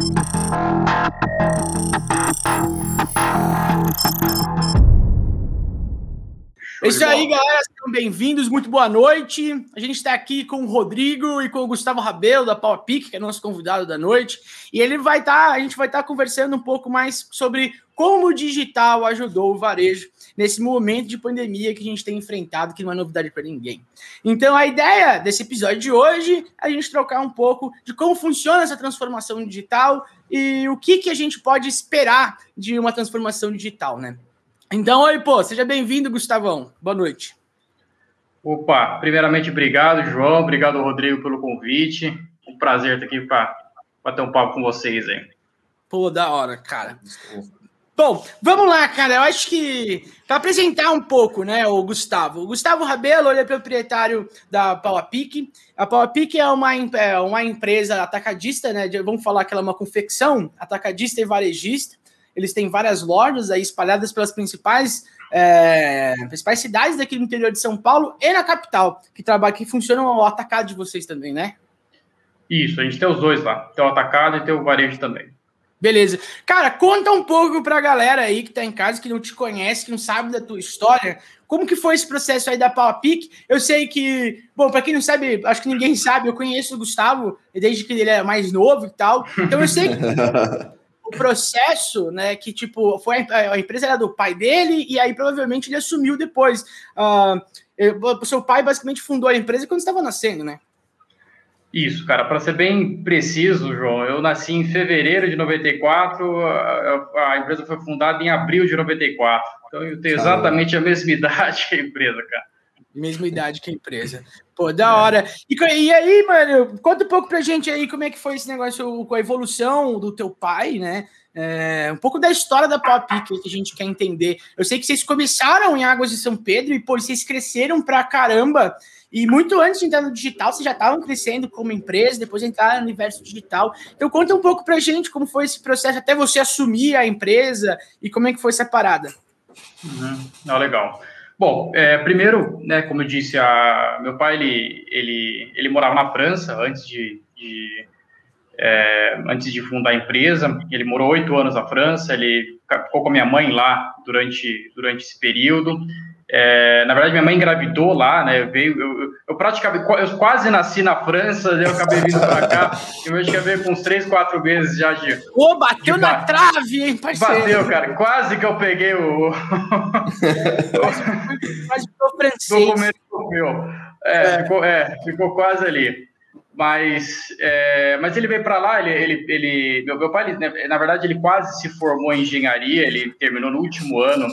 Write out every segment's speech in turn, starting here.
Thank é isso aí, galera. Sejam bem-vindos. Muito boa noite. A gente está aqui com o Rodrigo e com o Gustavo Rabelo, da Power Pick, que é nosso convidado da noite. E ele vai estar, tá, a gente vai estar tá conversando um pouco mais sobre como o digital ajudou o varejo nesse momento de pandemia que a gente tem enfrentado, que não é novidade para ninguém. Então, a ideia desse episódio de hoje é a gente trocar um pouco de como funciona essa transformação digital e o que, que a gente pode esperar de uma transformação digital, né? Então, oi, pô, seja bem-vindo, Gustavão. Boa noite. Opa, primeiramente, obrigado, João. Obrigado, Rodrigo, pelo convite. Um prazer estar aqui para bater um papo com vocês aí. Pô, da hora, cara. Bom, vamos lá, cara. Eu acho que para apresentar um pouco, né, o Gustavo. O Gustavo Rabelo, ele é proprietário da PowerPick. A PowerPick é uma, é uma empresa atacadista, né? Vamos falar que ela é uma confecção atacadista e varejista. Eles têm várias lojas aí espalhadas pelas principais, é, principais cidades daqui no interior de São Paulo e na capital, que trabalha, que funcionam o atacado de vocês também, né? Isso, a gente tem os dois lá. Tem o atacado e tem o varejo também. Beleza. Cara, conta um pouco pra galera aí que tá em casa, que não te conhece, que não sabe da tua história. Como que foi esse processo aí da Power? Eu sei que, bom, para quem não sabe, acho que ninguém sabe, eu conheço o Gustavo desde que ele é mais novo e tal. Então eu sei que processo, né? Que tipo, foi a, a, empresa era do pai dele, e aí provavelmente ele assumiu depois. Uh, o seu pai basicamente fundou a empresa quando estava nascendo, né? Isso, cara, para ser bem preciso, João, eu nasci em fevereiro de 94, a, a empresa foi fundada em abril de 94. Então eu tenho exatamente a mesma idade que a empresa, cara. Mesma idade que a empresa. Pô, da hora. E, e, aí, mano, conta um pouco pra gente aí como é que foi esse negócio com a evolução do teu pai, né? É, um pouco da história da Pop que a gente quer entender. Eu sei que vocês começaram em Águas de São Pedro e, pô, vocês cresceram pra caramba. E muito antes de entrar no digital, vocês já estavam crescendo como empresa, depois entraram no universo digital. Então, conta um pouco pra gente como foi esse processo até você assumir a empresa e como é que foi essa parada. Uhum. Ah, legal. Bom, é, primeiro, né, como eu disse, a, meu pai ele, ele, ele morava na França antes de, de é, antes de fundar a empresa. Ele morou oito anos na França. Ele ficou com a minha mãe lá durante durante esse período. É, na verdade, minha mãe engravidou lá, né? Veio, eu, eu, praticamente, eu quase nasci na França, eu acabei vindo para cá. Eu acho que eu veio com uns três, quatro meses já de. Ô, bateu de na ba... trave, hein, parceiro? Bateu, cara. Quase que eu peguei o. quase ficou francês. Documento meu. É, é. Ficou, é, ficou quase ali. Mas, é, mas ele veio para lá, ele, ele, ele meu, meu pai, ele, né, na verdade, ele quase se formou em engenharia, ele terminou no último ano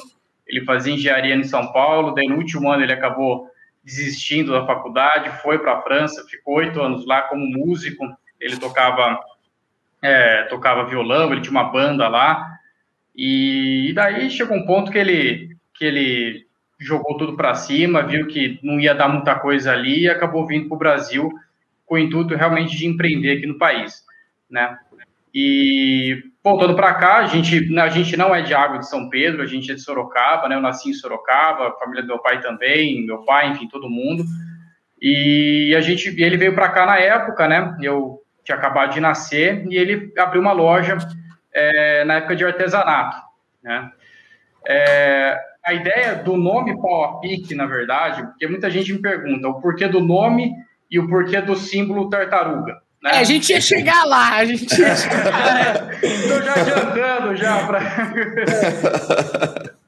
ele fazia engenharia em São Paulo, daí no último ano ele acabou desistindo da faculdade, foi para a França, ficou oito anos lá como músico, ele tocava é, tocava violão, ele tinha uma banda lá, e, e daí chegou um ponto que ele, que ele jogou tudo para cima, viu que não ia dar muita coisa ali e acabou vindo para o Brasil com o intuito realmente de empreender aqui no país, né? E voltando para cá, a gente, a gente não é de Água de São Pedro, a gente é de Sorocaba, né? Eu nasci em Sorocaba, a família do meu pai também, meu pai, enfim, todo mundo. E a gente, ele veio para cá na época, né? Eu tinha acabado de nascer e ele abriu uma loja é, na época de artesanato, né? É, a ideia do nome Pau a Pique, na verdade, porque muita gente me pergunta o porquê do nome e o porquê do símbolo tartaruga. Né? É, a gente ia chegar lá, a gente ia chegar. Estou já adiantando já para.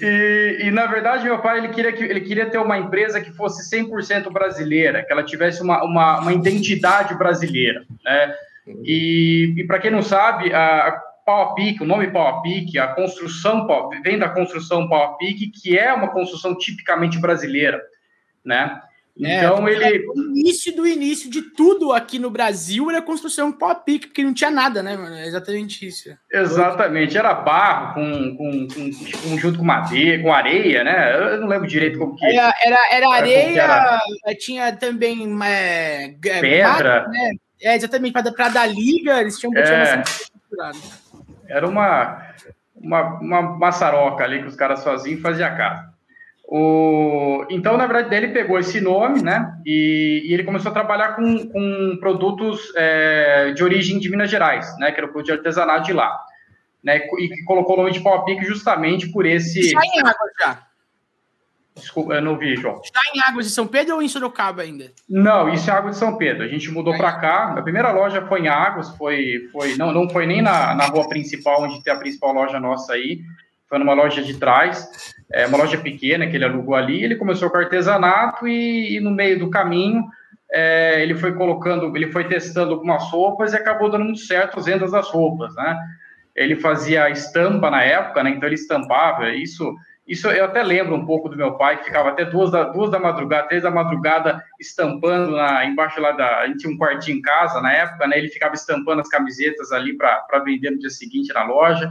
E, e, na verdade, meu pai ele queria, que, ele queria ter uma empresa que fosse 100% brasileira, que ela tivesse uma, uma, uma identidade brasileira. Né? E, e para quem não sabe, a Pau a Pique, o nome Pau a Pique, a construção vem da construção Pau a Pique, que é uma construção tipicamente brasileira. Né? É, então ele. O início do início de tudo aqui no Brasil era construção pop-pick, porque não tinha nada, né, mano? É exatamente isso. Exatamente, era barro com, com, com, junto com madeira, com areia, né? Eu não lembro direito como que. Era, era, era areia, era... tinha também é, pedra. né? É, exatamente, para dar liga, eles tinham é, Era uma, uma, uma maçaroca ali que os caras faziam e fazia casa. O, então, na verdade, ele pegou esse nome, né? E, e ele começou a trabalhar com, com produtos é, de origem de Minas Gerais, né? Que era o produto de artesanato de lá. Né, e que colocou o nome de pau a pique justamente por esse. Está em água já. Desculpa, eu não vi, João. Está em Águas de São Pedro ou em Sorocaba ainda? Não, isso é Águas de São Pedro. A gente mudou para cá. A primeira loja foi em Águas, foi, foi não, não foi nem na, na rua principal, onde tem a principal loja nossa aí. Foi numa loja de trás, é, uma loja pequena que ele alugou ali. Ele começou com artesanato e, e no meio do caminho é, ele foi colocando, ele foi testando algumas roupas e acabou dando muito certo as vendas das roupas, né? Ele fazia estampa na época, né? Então ele estampava isso isso eu até lembro um pouco do meu pai, que ficava até duas da, duas da madrugada, três da madrugada, estampando na, embaixo lá da. A gente tinha um quartinho em casa na época, né? Ele ficava estampando as camisetas ali para vender no dia seguinte na loja.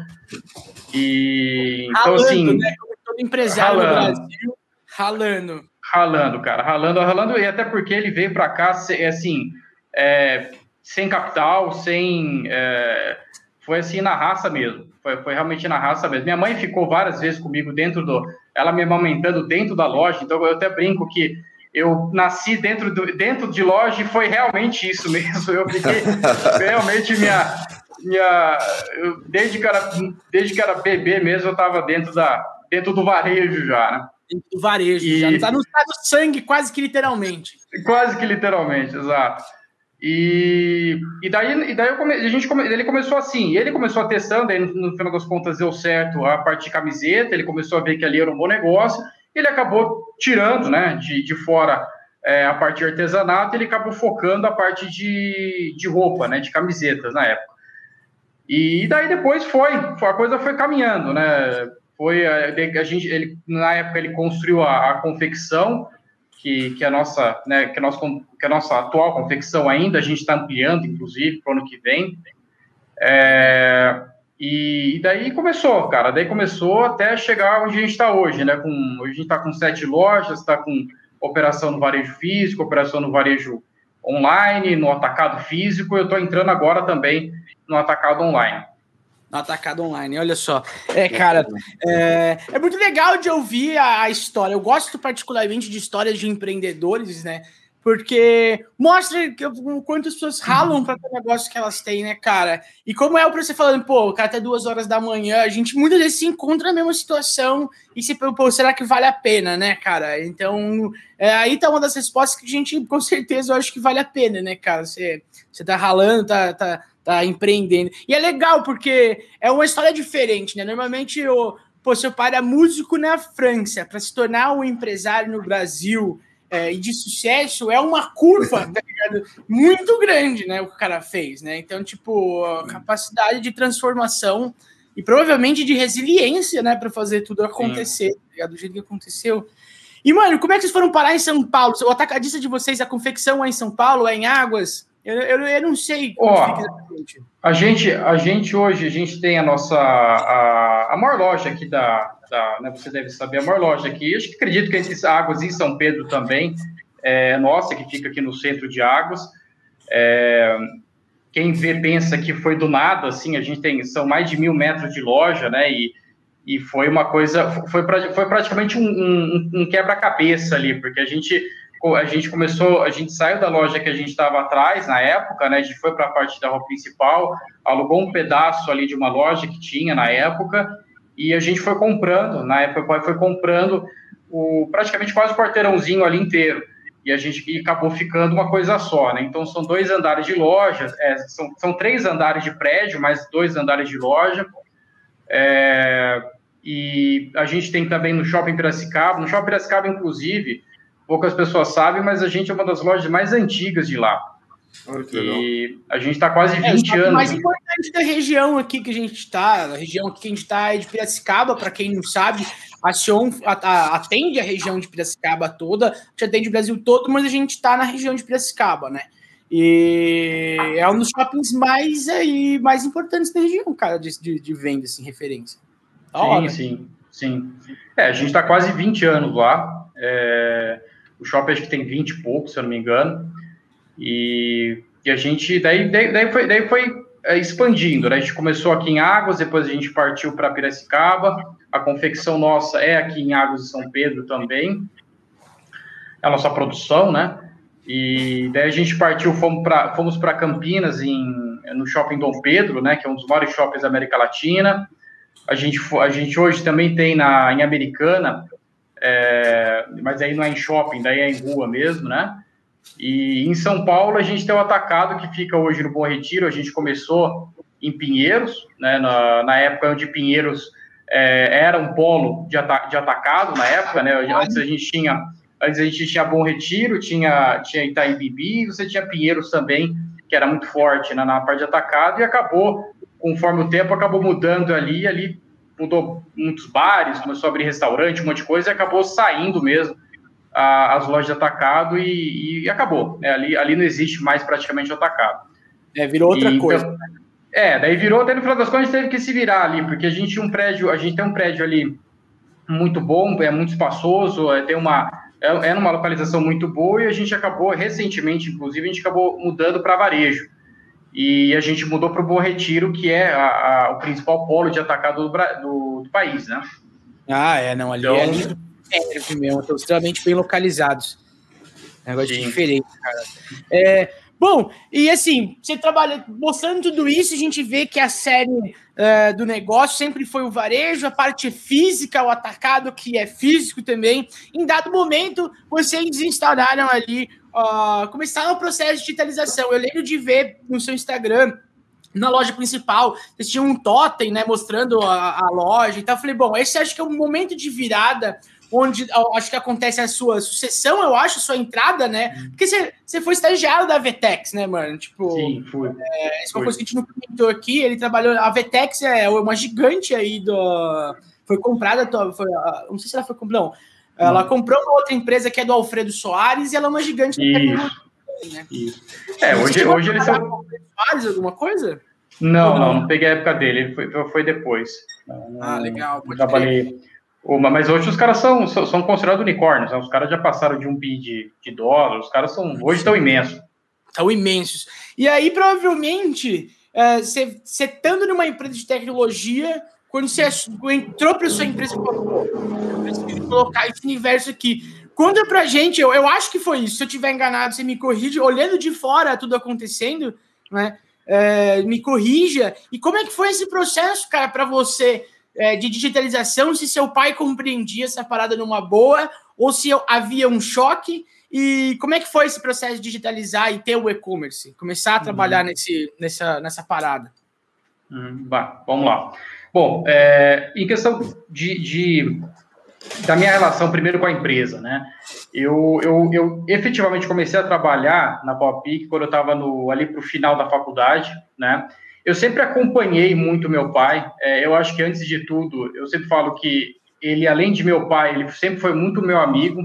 E. Então, ralando, assim. Né? Como todo empresário ralando, no Brasil, ralando. Ralando, cara, ralando, ralando, e até porque ele veio para cá, assim, é, sem capital, sem. É, foi assim na raça mesmo. Foi, foi realmente na raça mesmo. Minha mãe ficou várias vezes comigo dentro do. Ela me amamentando dentro da loja, então eu até brinco que eu nasci dentro, do, dentro de loja e foi realmente isso mesmo. Eu fiquei realmente minha. minha eu, desde, que era, desde que era bebê mesmo, eu estava dentro, da, dentro do varejo já, né? Dentro do varejo, e... já. Está no, tá no sangue, quase que literalmente. Quase que literalmente, exato. E, e daí, e daí eu come, a gente come, ele começou assim, ele começou testando, aí no, no, final das contas deu certo a parte de camiseta, ele começou a ver que ali era um bom negócio, ele acabou tirando né, de, de fora é, a parte de artesanato, ele acabou focando a parte de, de roupa, né, de camisetas na época. E daí depois foi, a coisa foi caminhando, né? Foi a, a gente, ele, na época ele construiu a, a confecção, que, que, a nossa, né, que, a nossa, que a nossa atual confecção ainda, a gente está ampliando, inclusive, para o ano que vem. É, e, e, daí começou, cara, daí começou até chegar onde a gente está hoje, né? Com, hoje a gente está com sete lojas, está com operação no varejo físico, operação no varejo online, no atacado físico, eu estou entrando agora também no atacado online no atacado online. Olha só. É, cara, é, é muito legal de ouvir a, a, história. Eu gosto particularmente de histórias de empreendedores, né? Porque mostra que, o quanto as pessoas ralam para o negócio que elas têm, né, cara? E como é o você falando, pô, cara, até duas horas da manhã, a gente muitas vezes se encontra na mesma situação e se, pô, será que vale a pena, né, cara? Então, é, aí tá uma das respostas que a gente, com certeza, eu acho que vale a pena, né, cara? Você, você tá ralando, tá, tá, tá empreendendo. E é legal, porque é uma história diferente, né? Normalmente, o, pô, seu pai era músico na França, para se tornar um empresário no Brasil é, e de sucesso, é uma curva, tá ligado? Muito grande, né? O que o cara fez, né? Então, tipo, a capacidade de transformação e provavelmente de resiliência, né, para fazer tudo acontecer, tá do jeito que aconteceu. E, mano, como é que vocês foram parar em São Paulo? O atacadista de vocês, a confecção é em São Paulo, é em Águas? Eu, eu, eu não sei Ó, a gente, a gente hoje, a gente tem a nossa, a, a maior loja aqui da, da né, você deve saber, a maior loja aqui, eu acho que acredito que esses Águas em São Pedro também, é nossa, que fica aqui no centro de Águas, é, quem vê pensa que foi do nada, assim, a gente tem, são mais de mil metros de loja, né, e, e foi uma coisa, foi, foi praticamente um, um, um quebra-cabeça ali, porque a gente a gente começou, a gente saiu da loja que a gente estava atrás na época, né? A gente foi para a parte da rua principal, alugou um pedaço ali de uma loja que tinha na época e a gente foi comprando. Na época, foi comprando o, praticamente quase o quarteirãozinho ali inteiro e a gente e acabou ficando uma coisa só, né? Então são dois andares de loja, é, são, são três andares de prédio, mais dois andares de loja. É, e a gente tem também no Shopping Piracicaba, no Shopping Piracicaba, inclusive, poucas pessoas sabem, mas a gente é uma das lojas mais antigas de lá. e a gente está quase 20 é, anos. O mais importante da região aqui que a gente está, a região aqui que a gente está é de Piracicaba, para quem não sabe, a Sion atende a região de Piracicaba toda, a gente atende o Brasil todo, mas a gente está na região de Piracicaba, né? E é um dos shoppings mais aí, mais importantes da região, cara, de, de, de venda, assim, referência. sim, sim, sim. É, a gente está quase 20 anos lá. É, o shopping acho que tem 20 e pouco, se eu não me engano. E, e a gente, daí, daí, daí foi, daí foi é, expandindo, né? A gente começou aqui em Águas, depois a gente partiu para Piracicaba. A confecção nossa é aqui em Águas e São Pedro também. É a nossa produção, né? E daí a gente partiu, fomos para fomos Campinas em no shopping Dom Pedro, né, que é um dos maiores shoppings da América Latina. A gente, a gente hoje também tem na, em Americana, é, mas aí não é em shopping, daí é em rua mesmo, né? E em São Paulo a gente tem o Atacado, que fica hoje no Bom Retiro. A gente começou em Pinheiros, né, na, na época onde Pinheiros é, era um polo de, ata de atacado, na época, né? Antes a gente tinha Antes a gente tinha Bom Retiro, tinha, tinha Itaim você tinha Pinheiros também, que era muito forte né, na parte de atacado, e acabou, conforme o tempo, acabou mudando ali, ali mudou muitos bares, começou a abrir restaurante, um monte de coisa, e acabou saindo mesmo a, as lojas de atacado e, e acabou. Né? Ali, ali não existe mais praticamente o atacado. É, virou outra e, coisa. Então, é, daí virou, até no final das contas, a gente teve que se virar ali, porque a gente tinha um prédio, a gente tem um prédio ali muito bom, é muito espaçoso, é, tem uma é, é numa localização muito boa e a gente acabou, recentemente, inclusive, a gente acabou mudando para varejo. E a gente mudou para o Bom Retiro, que é a, a, o principal polo de atacado do, do, do, país, né? Ah, é, não, ali então, é lindo mesmo, estão extremamente bem localizados. Negócio sim. diferente, cara. É, Bom, e assim, você trabalha mostrando tudo isso, a gente vê que a série uh, do negócio sempre foi o varejo, a parte física, o atacado, que é físico também. Em dado momento, vocês instauraram ali, uh, começaram o processo de digitalização. Eu lembro de ver no seu Instagram na loja principal, vocês tinham um totem, né, mostrando a, a loja então Eu falei, bom, esse acho que é um momento de virada onde acho que acontece a sua sucessão, eu acho, a sua entrada, né? Uhum. Porque você, foi estagiário da Vetex, né, mano? Tipo, Sim, fui. É, essa é uma coisa que a gente não comentou aqui. Ele trabalhou. A Vetex é uma gigante aí do. Foi comprada, foi, não sei se ela foi comprada, não. Ela comprou uma outra empresa que é do Alfredo Soares e ela é uma gigante da tecnologia. Né? É, hoje, hoje eles são. Soares, alguma coisa? Não, não, não, peguei a época dele, ele foi, foi depois. Ah, legal. Pode trabalhei. Crer. Mas hoje os caras são, são considerados unicórnios, né? os caras já passaram de um bi de, de dólar, os caras são hoje estão imensos. Estão imensos. E aí, provavelmente, você uh, estando numa empresa de tecnologia, quando você entrou para sua empresa, falou, eu preciso colocar esse universo aqui. Conta pra gente, eu, eu acho que foi isso. Se eu tiver enganado, você me corrige, olhando de fora tudo acontecendo, né? É, me corrija. E como é que foi esse processo, cara, para você é, de digitalização, se seu pai compreendia essa parada numa boa, ou se havia um choque, e como é que foi esse processo de digitalizar e ter o e-commerce? Começar a uhum. trabalhar uhum. nesse, nessa, nessa parada. Uhum. vamos lá. Bom, é, em questão de, de, da minha relação primeiro com a empresa, né? Eu, eu, eu efetivamente comecei a trabalhar na Popic quando eu estava ali para o final da faculdade, né? Eu sempre acompanhei muito meu pai. É, eu acho que antes de tudo, eu sempre falo que ele, além de meu pai, ele sempre foi muito meu amigo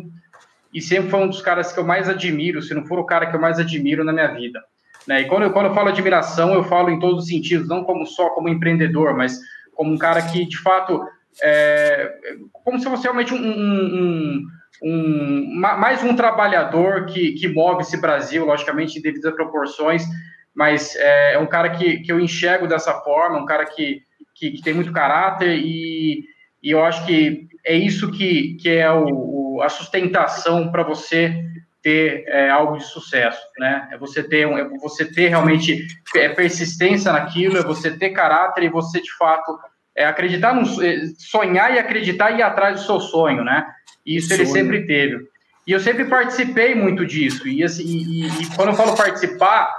e sempre foi um dos caras que eu mais admiro, se não for o cara que eu mais admiro na minha vida. Né? E quando eu, quando eu falo admiração, eu falo em todos os sentidos, não como só como empreendedor, mas como um cara que, de fato, é, como se fosse realmente um, um, um, mais um trabalhador que, que move esse Brasil, logicamente, em devidas proporções, mas é, é um cara que, que eu enxergo dessa forma, um cara que, que, que tem muito caráter e, e, eu acho que é isso que, que é o, o a sustentação para você ter é, algo de sucesso, né? É você ter, um, é você ter realmente é, persistência naquilo, é você ter caráter e você de fato é, acreditar, no, é, sonhar e acreditar e ir atrás do seu sonho, né? E isso ele sempre teve. E eu sempre participei muito disso. E, assim, e, e, quando eu falo participar,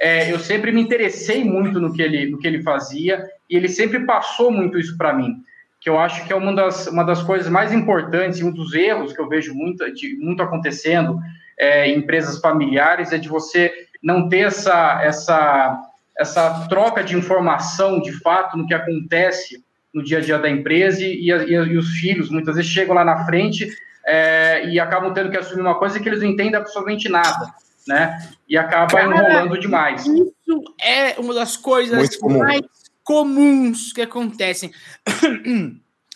é, eu sempre me interessei muito no que ele, no que ele fazia e ele sempre passou muito isso para mim, que eu acho que é uma das, uma das coisas mais importantes e um dos erros que eu vejo muito, de, muito acontecendo é, em empresas familiares é de você não ter essa, essa, essa troca de informação de fato no que acontece no dia a dia da empresa e, e, e os filhos muitas vezes chegam lá na frente é, e acabam tendo que assumir uma coisa que eles não entendem absolutamente nada né? E acaba Cara, enrolando demais. Isso é uma das coisas comum. mais comuns que acontecem.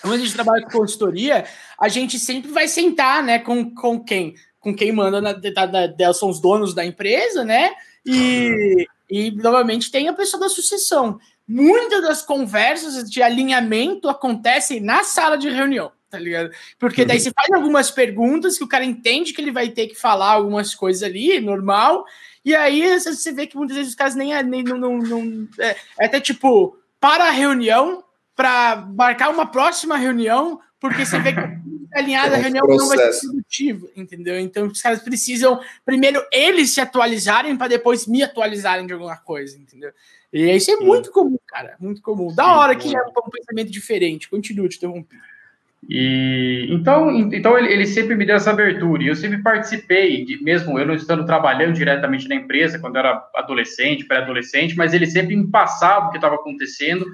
Quando a gente trabalha com consultoria, a gente sempre vai sentar, né, com, com quem? Com quem manda na, da, da, são os donos da empresa, né? E, e novamente tem a pessoa da sucessão. Muitas das conversas de alinhamento acontecem na sala de reunião. tá ligado? Porque daí você faz algumas perguntas que o cara entende que ele vai ter que falar algumas coisas ali, normal, e aí você vê que muitas vezes os caras nem, nem não, não, não é, é até tipo, para a reunião, para marcar uma próxima reunião, porque você vê que alinhada, é a reunião processo. não vai ser produtiva, entendeu? Então os caras precisam primeiro eles se atualizarem para depois me atualizarem de alguma coisa, entendeu? E isso é Sim. muito comum, cara, muito comum. Da Sim, hora que é um pensamento diferente. Continua te interrompendo. E então, então ele, ele, sempre me deu essa abertura. E eu sempre participei, de, mesmo eu não estando trabalhando diretamente na empresa quando eu era adolescente, pré-adolescente, mas ele sempre me passava o que estava acontecendo.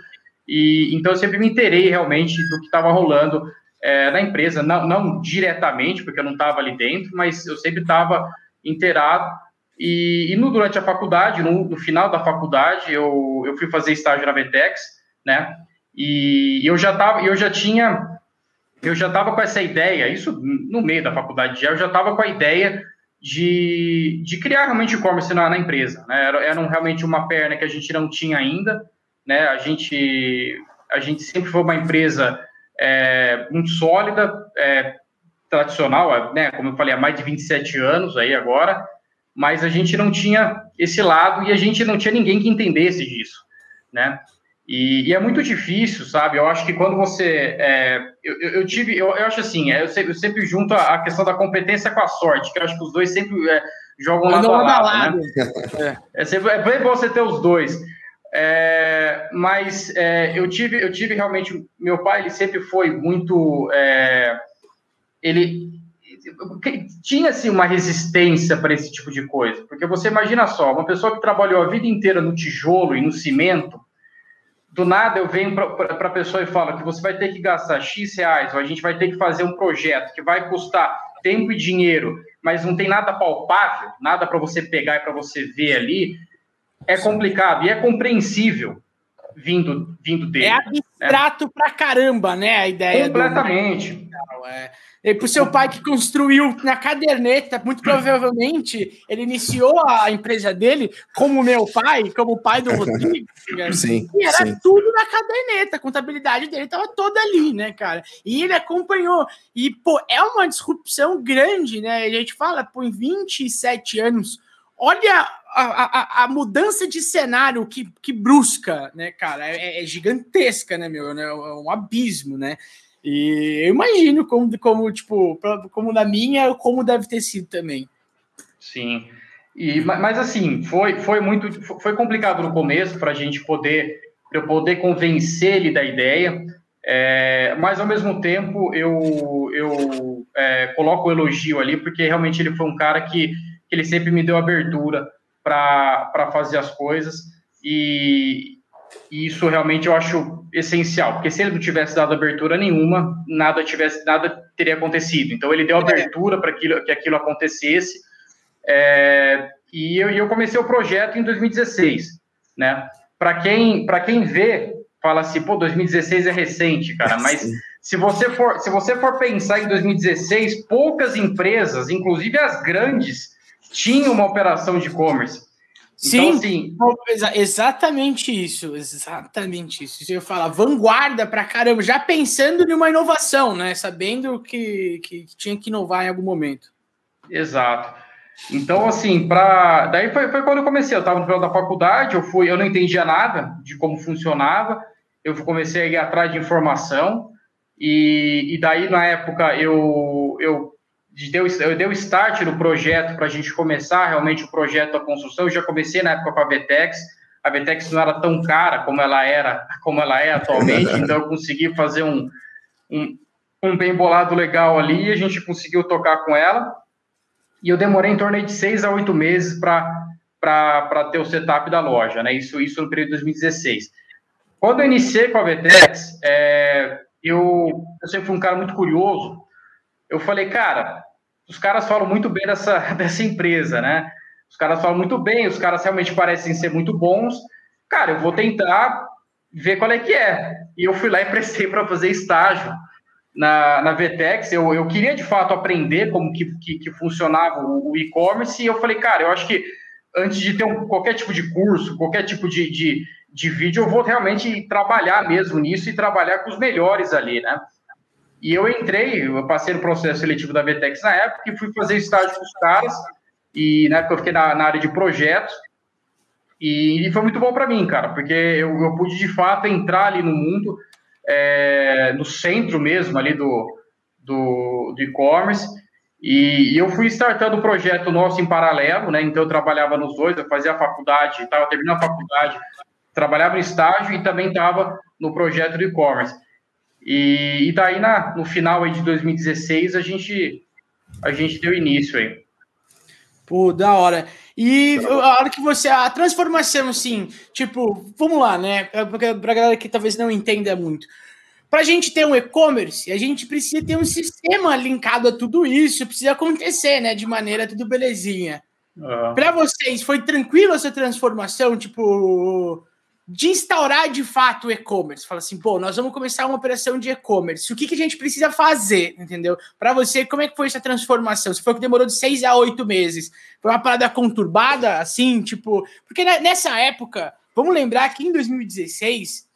E então eu sempre me interei realmente do que estava rolando é, na empresa, não, não diretamente, porque eu não estava ali dentro, mas eu sempre estava inteirado. E, e no, durante a faculdade, no, no, final da faculdade, eu, eu fui fazer estágio na Vetex, né? E eu já tava, eu já tinha, eu já estava com essa ideia, isso no meio da faculdade já, eu já estava com a ideia de, de criar realmente e-commerce na, na, empresa, né? Era, era realmente uma perna que a gente não tinha ainda, né? A gente, a gente sempre foi uma empresa é, muito sólida, é, tradicional, né? Como eu falei, há mais de 27 anos aí agora, mas a gente não tinha esse lado e a gente não tinha ninguém que entendesse disso, né? E, e é muito difícil, sabe? Eu acho que quando você. É, eu, eu, tive. Eu, eu acho assim, é, eu, sempre, eu sempre junto a, a, questão da competência com a sorte, que eu acho que os dois sempre é, jogam lado a lado. lado. Né? É, sempre, é bem bom você ter os dois. É, mas é, eu tive eu tive realmente meu pai ele sempre foi muito é, ele tinha assim uma resistência para esse tipo de coisa, porque você imagina só, uma pessoa que trabalhou a vida inteira no tijolo e no cimento, do nada eu venho para a pessoa e falo que você vai ter que gastar X reais, ou a gente vai ter que fazer um projeto que vai custar tempo e dinheiro, mas não tem nada palpável, nada para você pegar e para você ver ali, é complicado e é compreensível vindo, vindo dele. É abstrato né? pra caramba, né? A ideia. Completamente. Do... É. E pro seu pai que construiu na caderneta, muito provavelmente ele iniciou a empresa dele como meu pai, como o pai do Rodrigo. Né? sim, e era sim. tudo na caderneta, a contabilidade dele estava toda ali, né, cara? E ele acompanhou. E, pô, é uma disrupção grande, né? A gente fala, pô, em 27 anos, olha a, a, a, mudança de cenário que, que brusca, né, cara, é, é gigantesca, né, meu? Né? É um abismo, né? E eu imagino como, como tipo, como na minha, como deve ter sido também. Sim. E, mas assim, foi, foi muito foi complicado no começo para a gente poder eu poder convencer ele da ideia, é, mas ao mesmo tempo eu, eu é, coloco o elogio ali, porque realmente ele foi um cara que, que ele sempre me deu abertura para fazer as coisas e, e isso realmente eu acho essencial, porque se ele não tivesse dado abertura nenhuma, nada tivesse nada teria acontecido. Então ele deu abertura para que aquilo acontecesse. É, e eu, eu, comecei o projeto em 2016, né? Para quem para quem vê, fala assim, pô, 2016 é recente, cara, mas se você for se você for pensar em 2016, poucas empresas, inclusive as grandes, tinham uma operação de e-commerce. Então, Sim, assim, exatamente isso, exatamente isso. Isso eu falar, vanguarda pra caramba, já pensando em uma inovação, né? Sabendo que, que, que tinha que inovar em algum momento. Exato. Então, assim, para daí foi, foi quando eu comecei. Eu estava no final da faculdade, eu fui, eu não entendia nada de como funcionava. Eu comecei a ir atrás de informação e, e daí na época eu eu deu, eu dei o start no projeto para a gente começar realmente o projeto da construção. Eu já comecei na época com a Vetex. A Vetex não era tão cara como ela era, como ela é atualmente, então eu consegui fazer um, um, um bem bolado legal ali e a gente conseguiu tocar com ela. E eu demorei em torno de seis a oito meses para ter o setup da loja, né? Isso, isso no período de 2016. Quando eu iniciei com a Vetex, é, eu, eu sempre fui um cara muito curioso. Eu falei, cara, os caras falam muito bem dessa, dessa empresa, né? Os caras falam muito bem, os caras realmente parecem ser muito bons. Cara, eu vou tentar ver qual é que é. E eu fui lá e prestei para fazer estágio na, na Vetex. Eu, eu queria, de fato, aprender como que, que, que funcionava o, o e-commerce. E eu falei, cara, eu acho que antes de ter um, qualquer tipo de curso, qualquer tipo de, de, de vídeo, eu vou realmente trabalhar mesmo nisso e trabalhar com os melhores ali, né? E eu entrei, eu passei no processo seletivo da Vetex na época e fui fazer estágio com os caras. E na época eu fiquei na, na área de projetos. E, e foi muito bom para mim, cara, porque eu, eu, pude de fato entrar ali no mundo, é, no centro mesmo ali do, do, do e-commerce. E, e, eu fui startando o projeto nosso em paralelo, né? Então eu trabalhava nos dois, eu fazia a faculdade, estava terminando a faculdade, trabalhava no estágio e também estava no projeto do e-commerce. E, e daí na, no final aí de 2016 a gente a gente deu início aí. Pô, da hora. E a hora que você. A transformação, assim, tipo, vamos lá, né? Pra, pra galera que talvez não entenda muito. Para a gente ter um e-commerce, a gente precisa ter um sistema linkado a tudo isso, precisa acontecer, né? De maneira tudo belezinha. Uhum. Para vocês, foi tranquilo essa transformação, tipo, de instaurar de fato o e-commerce? Fala assim, pô, nós vamos começar uma operação de e-commerce. O que, que a gente precisa fazer, entendeu? Para você, como é que foi essa transformação? Se foi que demorou de seis a oito meses, foi uma parada conturbada, assim, tipo, porque nessa época, vamos lembrar que em 2016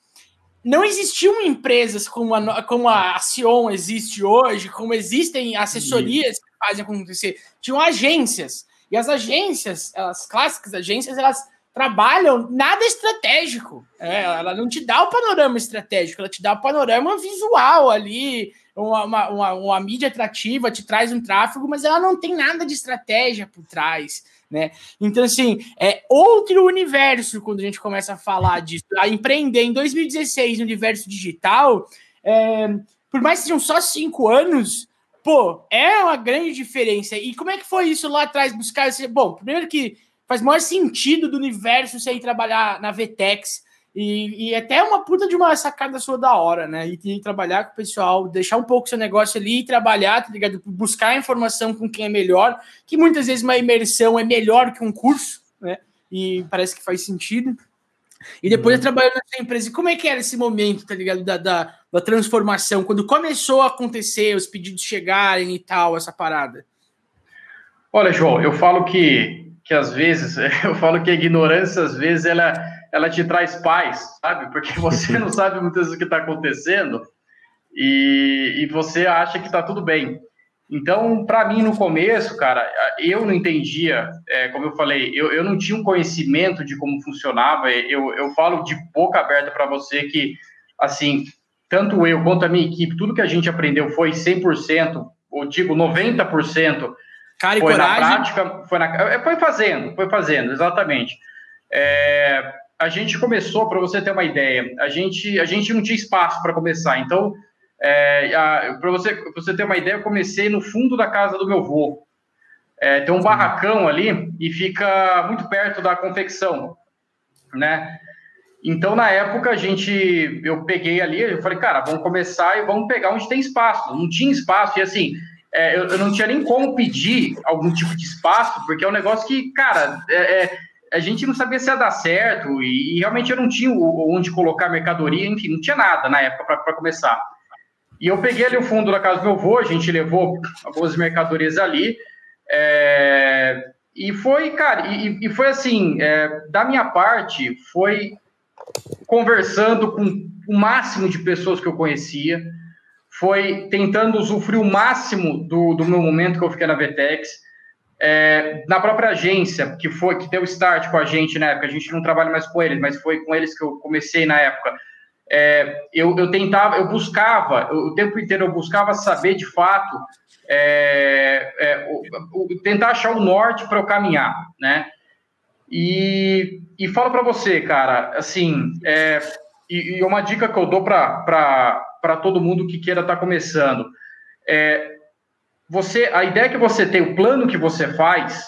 não existiam empresas como a, como a Sion existe hoje, como existem assessorias que fazem acontecer. Tinham agências. E as agências, as clássicas agências, elas trabalham nada estratégico. É, ela não te dá o panorama estratégico, ela te dá o panorama visual ali, uma, uma, uma, uma mídia atrativa, te traz um tráfego, mas ela não tem nada de estratégia por trás né? Então, assim, é outro universo quando a gente começa a falar disso. A empreender em 2016 no universo digital, é, por mais que sejam só cinco anos, pô, é uma grande diferença. E como é que foi isso lá atrás, buscar. Bom, primeiro que faz maior sentido do universo você ir trabalhar na Vtex, e, e até uma puta de uma sacada sua da hora, né? E, e, trabalhar com o pessoal, deixar um pouco seu negócio ali e trabalhar, tá ligado? Buscar informação com quem é melhor, que muitas vezes uma imersão é melhor que um curso, né? E parece que faz sentido. E depois uhum. trabalhando na sua empresa. E como é que era esse momento, tá ligado? Da, da, da transformação, quando começou a acontecer, os pedidos chegarem e tal, essa parada? Olha, João, eu falo que, que às vezes, eu falo que a ignorância, às vezes, ela ela te traz paz, sabe? Porque você não sabe muitas vezes o que está acontecendo e, e você acha que está tudo bem. Então, para mim, no começo, cara, eu não entendia, é, como eu falei, eu, eu não tinha um conhecimento de como funcionava. Eu, eu falo de boca aberta para você que, assim, tanto eu quanto a minha equipe, tudo que a gente aprendeu foi 100%, ou digo 90%, Cara e foi coragem. na prática, foi, na, é, foi fazendo, foi fazendo, exatamente. É, a gente começou, para você ter uma ideia, a gente, a gente não tinha espaço para começar. Então, é, para você, você ter uma ideia, eu comecei no fundo da casa do meu avô. É, tem um barracão ali e fica muito perto da confecção, né? Então, na época, a gente, eu peguei ali, eu falei, cara, vamos começar e vamos pegar onde tem espaço. Não tinha espaço, e assim, é, eu, eu, não tinha nem como pedir algum tipo de espaço, porque é um negócio que, cara, é, é a gente não sabia se ia dar certo e, e realmente eu não tinha onde colocar mercadoria, enfim, não tinha nada na época para começar. E eu peguei ali o fundo da casa do meu avô, a gente levou algumas mercadorias ali, é, e foi, cara, e, e foi assim, é, da minha parte, foi conversando com o máximo de pessoas que eu conhecia, foi tentando usufruir o máximo do, do meu momento que eu fiquei na Vetex, é, na própria agência, que foi que deu start com a gente na época, a gente não trabalha mais com eles, mas foi com eles que eu comecei na época. É, eu, eu tentava, eu buscava, eu, o tempo inteiro eu buscava saber de fato, é, é o, o, tentar achar o norte para eu caminhar, né? E, e falo para você, cara, assim, é, e, e, uma dica que eu dou para todo mundo que queira estar tá começando, é, você, a ideia que você tem, o plano que você faz,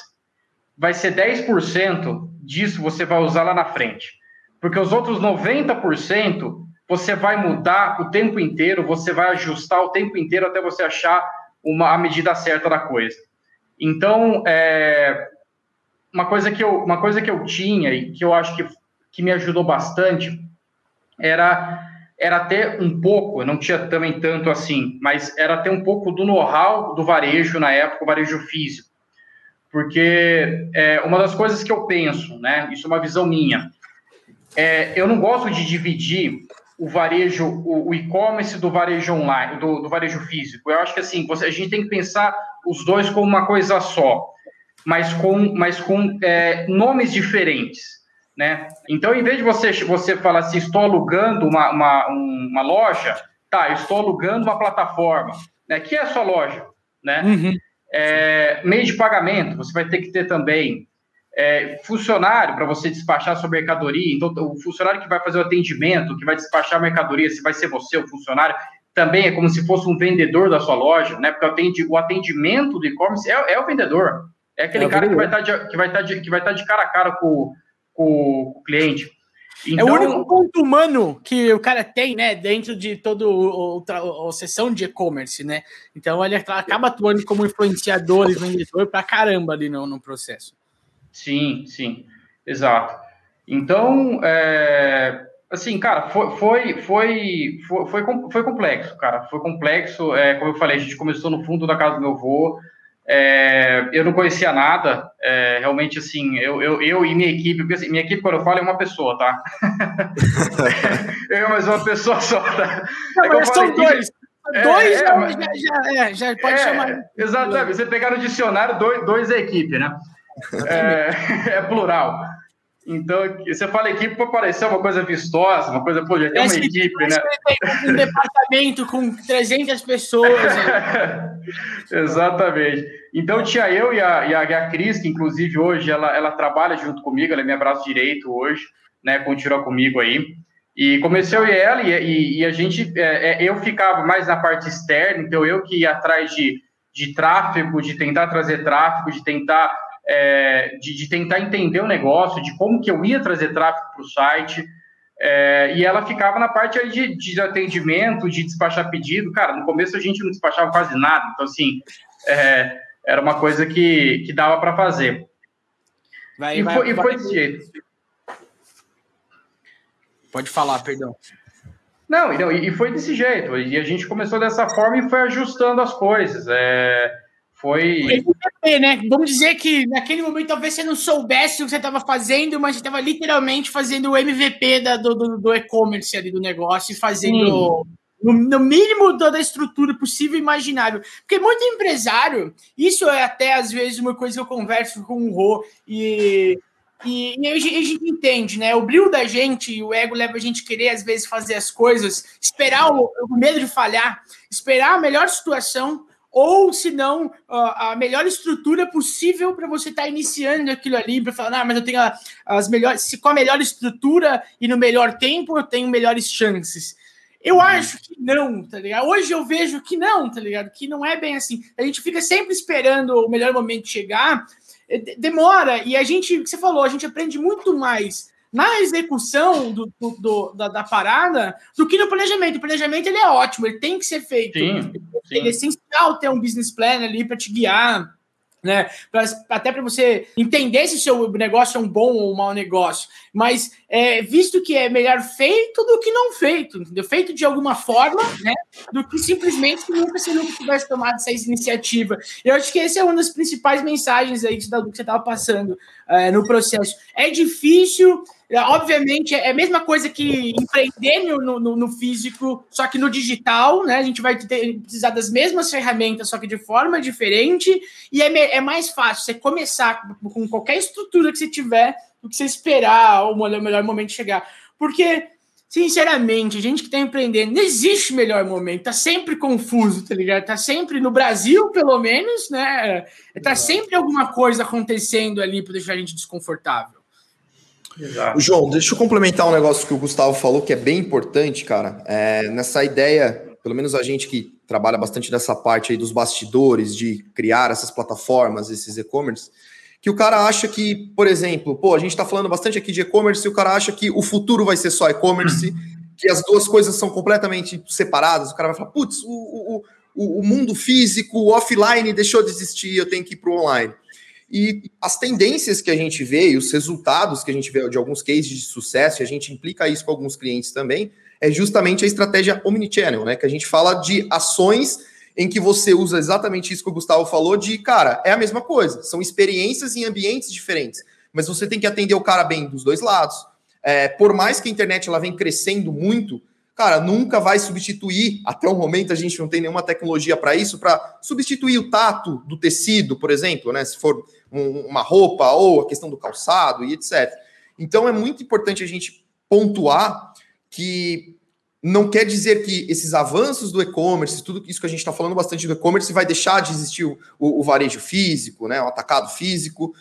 vai ser 10% disso você vai usar lá na frente. Porque os outros 90% você vai mudar o tempo inteiro, você vai ajustar o tempo inteiro até você achar uma, a medida certa da coisa. Então, é, uma, coisa que eu, uma coisa que eu tinha e que eu acho que, que me ajudou bastante era era ter um pouco, não tinha também tanto assim, mas era ter um pouco do know-how do varejo na época, o varejo físico. Porque é, uma das coisas que eu penso, né, isso é uma visão minha, é, eu não gosto de dividir o varejo, o, o e-commerce do varejo online, do, do, varejo físico. Eu acho que assim, você, a gente tem que pensar os dois como uma coisa só, mas com, mas com é, nomes diferentes. Né? Então, em vez de você, você falar assim, estou alugando uma, uma, uma loja, tá, eu estou alugando uma plataforma, né? que é a sua loja, né? Uhum. É, meio de pagamento, você vai ter que ter também é, funcionário para você despachar sua mercadoria. Então, o funcionário que vai fazer o atendimento, que vai despachar a mercadoria, se vai ser você o funcionário, também é como se fosse um vendedor da sua loja, né? Porque o atendimento do e-commerce é, é, o vendedor. É aquele é cara que vai, estar tá de, que, vai estar tá de, que vai estar tá de cara a cara com, com o cliente. Então, é o único ponto humano que o cara tem, né, dentro de toda a sessão de e-commerce, né? Então ele acaba atuando como influenciador e vendedor pra caramba ali no, no processo. Sim, sim, exato. Então, é, assim, cara, foi, foi, foi, foi, foi, complexo, cara, foi complexo. É, como eu falei, a gente começou no fundo da casa do meu avô, é, eu não conhecia nada, é, realmente, assim, eu, eu, eu e minha equipe, porque assim, minha equipe, quando eu falo, é uma pessoa, tá? eu, mas uma pessoa só, tá? Não, é são dois. É, dois é, já, já, já, já, pode chamar. Exatamente, você pegar no dicionário, dois, dois é equipe, né? É, é, plural. Então, você fala equipe para parecer uma coisa vistosa, uma coisa, pô, já tem uma equipe, né? Um departamento com 300 pessoas. Né? Exatamente. Então, tinha eu e a, e a, a Cris, que inclusive hoje ela, ela trabalha junto comigo, ela é minha braço direito hoje, né? Continua comigo aí. E comecei eu e ela, e, e, e a gente, é, é, eu ficava mais na parte externa, então eu que ia atrás de, de tráfego, de tentar trazer tráfego, de tentar é, de, de, tentar entender o negócio, de como que eu ia trazer tráfego para o site. É, e ela ficava na parte de, de, atendimento, de despachar pedido. Cara, no começo a gente não despachava quase nada, então, assim, é, era uma coisa que, que dava para fazer. Vai, e, vai, foi, vai, e foi desse jeito. Pode falar, perdão. Não, não, e foi desse jeito. E a gente começou dessa forma e foi ajustando as coisas. É, foi. MVP, né? Vamos dizer que naquele momento talvez você não soubesse o que você estava fazendo, mas você estava literalmente fazendo o MVP da, do, do, do e-commerce ali do negócio e fazendo. No, no, mínimo toda a estrutura possível e imaginável. Porque muito empresário, isso é até às vezes uma coisa que eu converso com o Rô e, e, e a, gente, a gente entende, né? O brilho da gente, o ego leva a gente a querer às vezes fazer as coisas, esperar o, o medo de falhar, esperar a melhor situação ou se não, a melhor estrutura possível para você estar tá iniciando aquilo ali, para falar, ah, mas eu tenho as melhores, se com a melhor estrutura e no melhor tempo eu tenho melhores chances. Eu uhum. acho que não, tá ligado? Hoje eu vejo que não, tá ligado? Que não é bem assim. A gente fica sempre esperando o melhor momento chegar, eh, demora, e a gente, você falou, a gente aprende muito mais na execução do, do, do da, da, parada do que no planejamento. O planejamento ele é ótimo, ele tem que ser feito. Sim, é essencial ter um business plan ali para te guiar né? Pra, até para você entender se o seu negócio é um bom ou um mau negócio. Mas é, visto que é melhor feito do que não feito, entendeu? Feito de alguma forma, né? Do que simplesmente que nunca se nunca tivesse tomado essa iniciativa. Eu acho que essa é uma das principais mensagens aí que você estava passando é, no processo. É difícil, obviamente, é a mesma coisa que empreender no, no, no, físico, só que no digital, né? A gente vai ter, precisar das mesmas ferramentas, só que de forma diferente, e é, é mais fácil você começar com qualquer estrutura que você tiver do que você esperar o melhor momento chegar. Porque, sinceramente, a gente que está empreendendo, não existe melhor momento, tá sempre confuso, tá ligado? Tá sempre, no Brasil, pelo menos, né? Tá sempre alguma coisa acontecendo ali para deixar a gente desconfortável. Exato. João, deixa eu complementar um negócio que o Gustavo falou que é bem importante, cara. É, nessa ideia, pelo menos a gente que trabalha bastante nessa parte aí dos bastidores, de criar essas plataformas, esses e-commerce, que o cara acha que, por exemplo, pô, a gente está falando bastante aqui de e-commerce e o cara acha que o futuro vai ser só e-commerce, uhum. que as duas coisas são completamente separadas. O cara vai falar, putz, o, o, o mundo físico, o offline deixou de existir, eu tenho que ir para o online. E as tendências que a gente vê e os resultados que a gente vê de alguns cases de sucesso, e a gente implica isso com alguns clientes também, é justamente a estratégia omnichannel, né? Que a gente fala de ações em que você usa exatamente isso que o Gustavo falou, de cara, é a mesma coisa, são experiências em ambientes diferentes, mas você tem que atender o cara bem dos dois lados. É, por mais que a internet ela vem crescendo muito, cara, nunca vai substituir, até o momento a gente não tem nenhuma tecnologia para isso, para substituir o tato do tecido, por exemplo, né? Se for um, uma roupa ou a questão do calçado e etc. Então é muito importante a gente pontuar que não quer dizer que esses avanços do e-commerce, tudo isso que a gente está falando bastante do e-commerce, vai deixar de existir o, o, o, varejo físico, né, o atacado físico,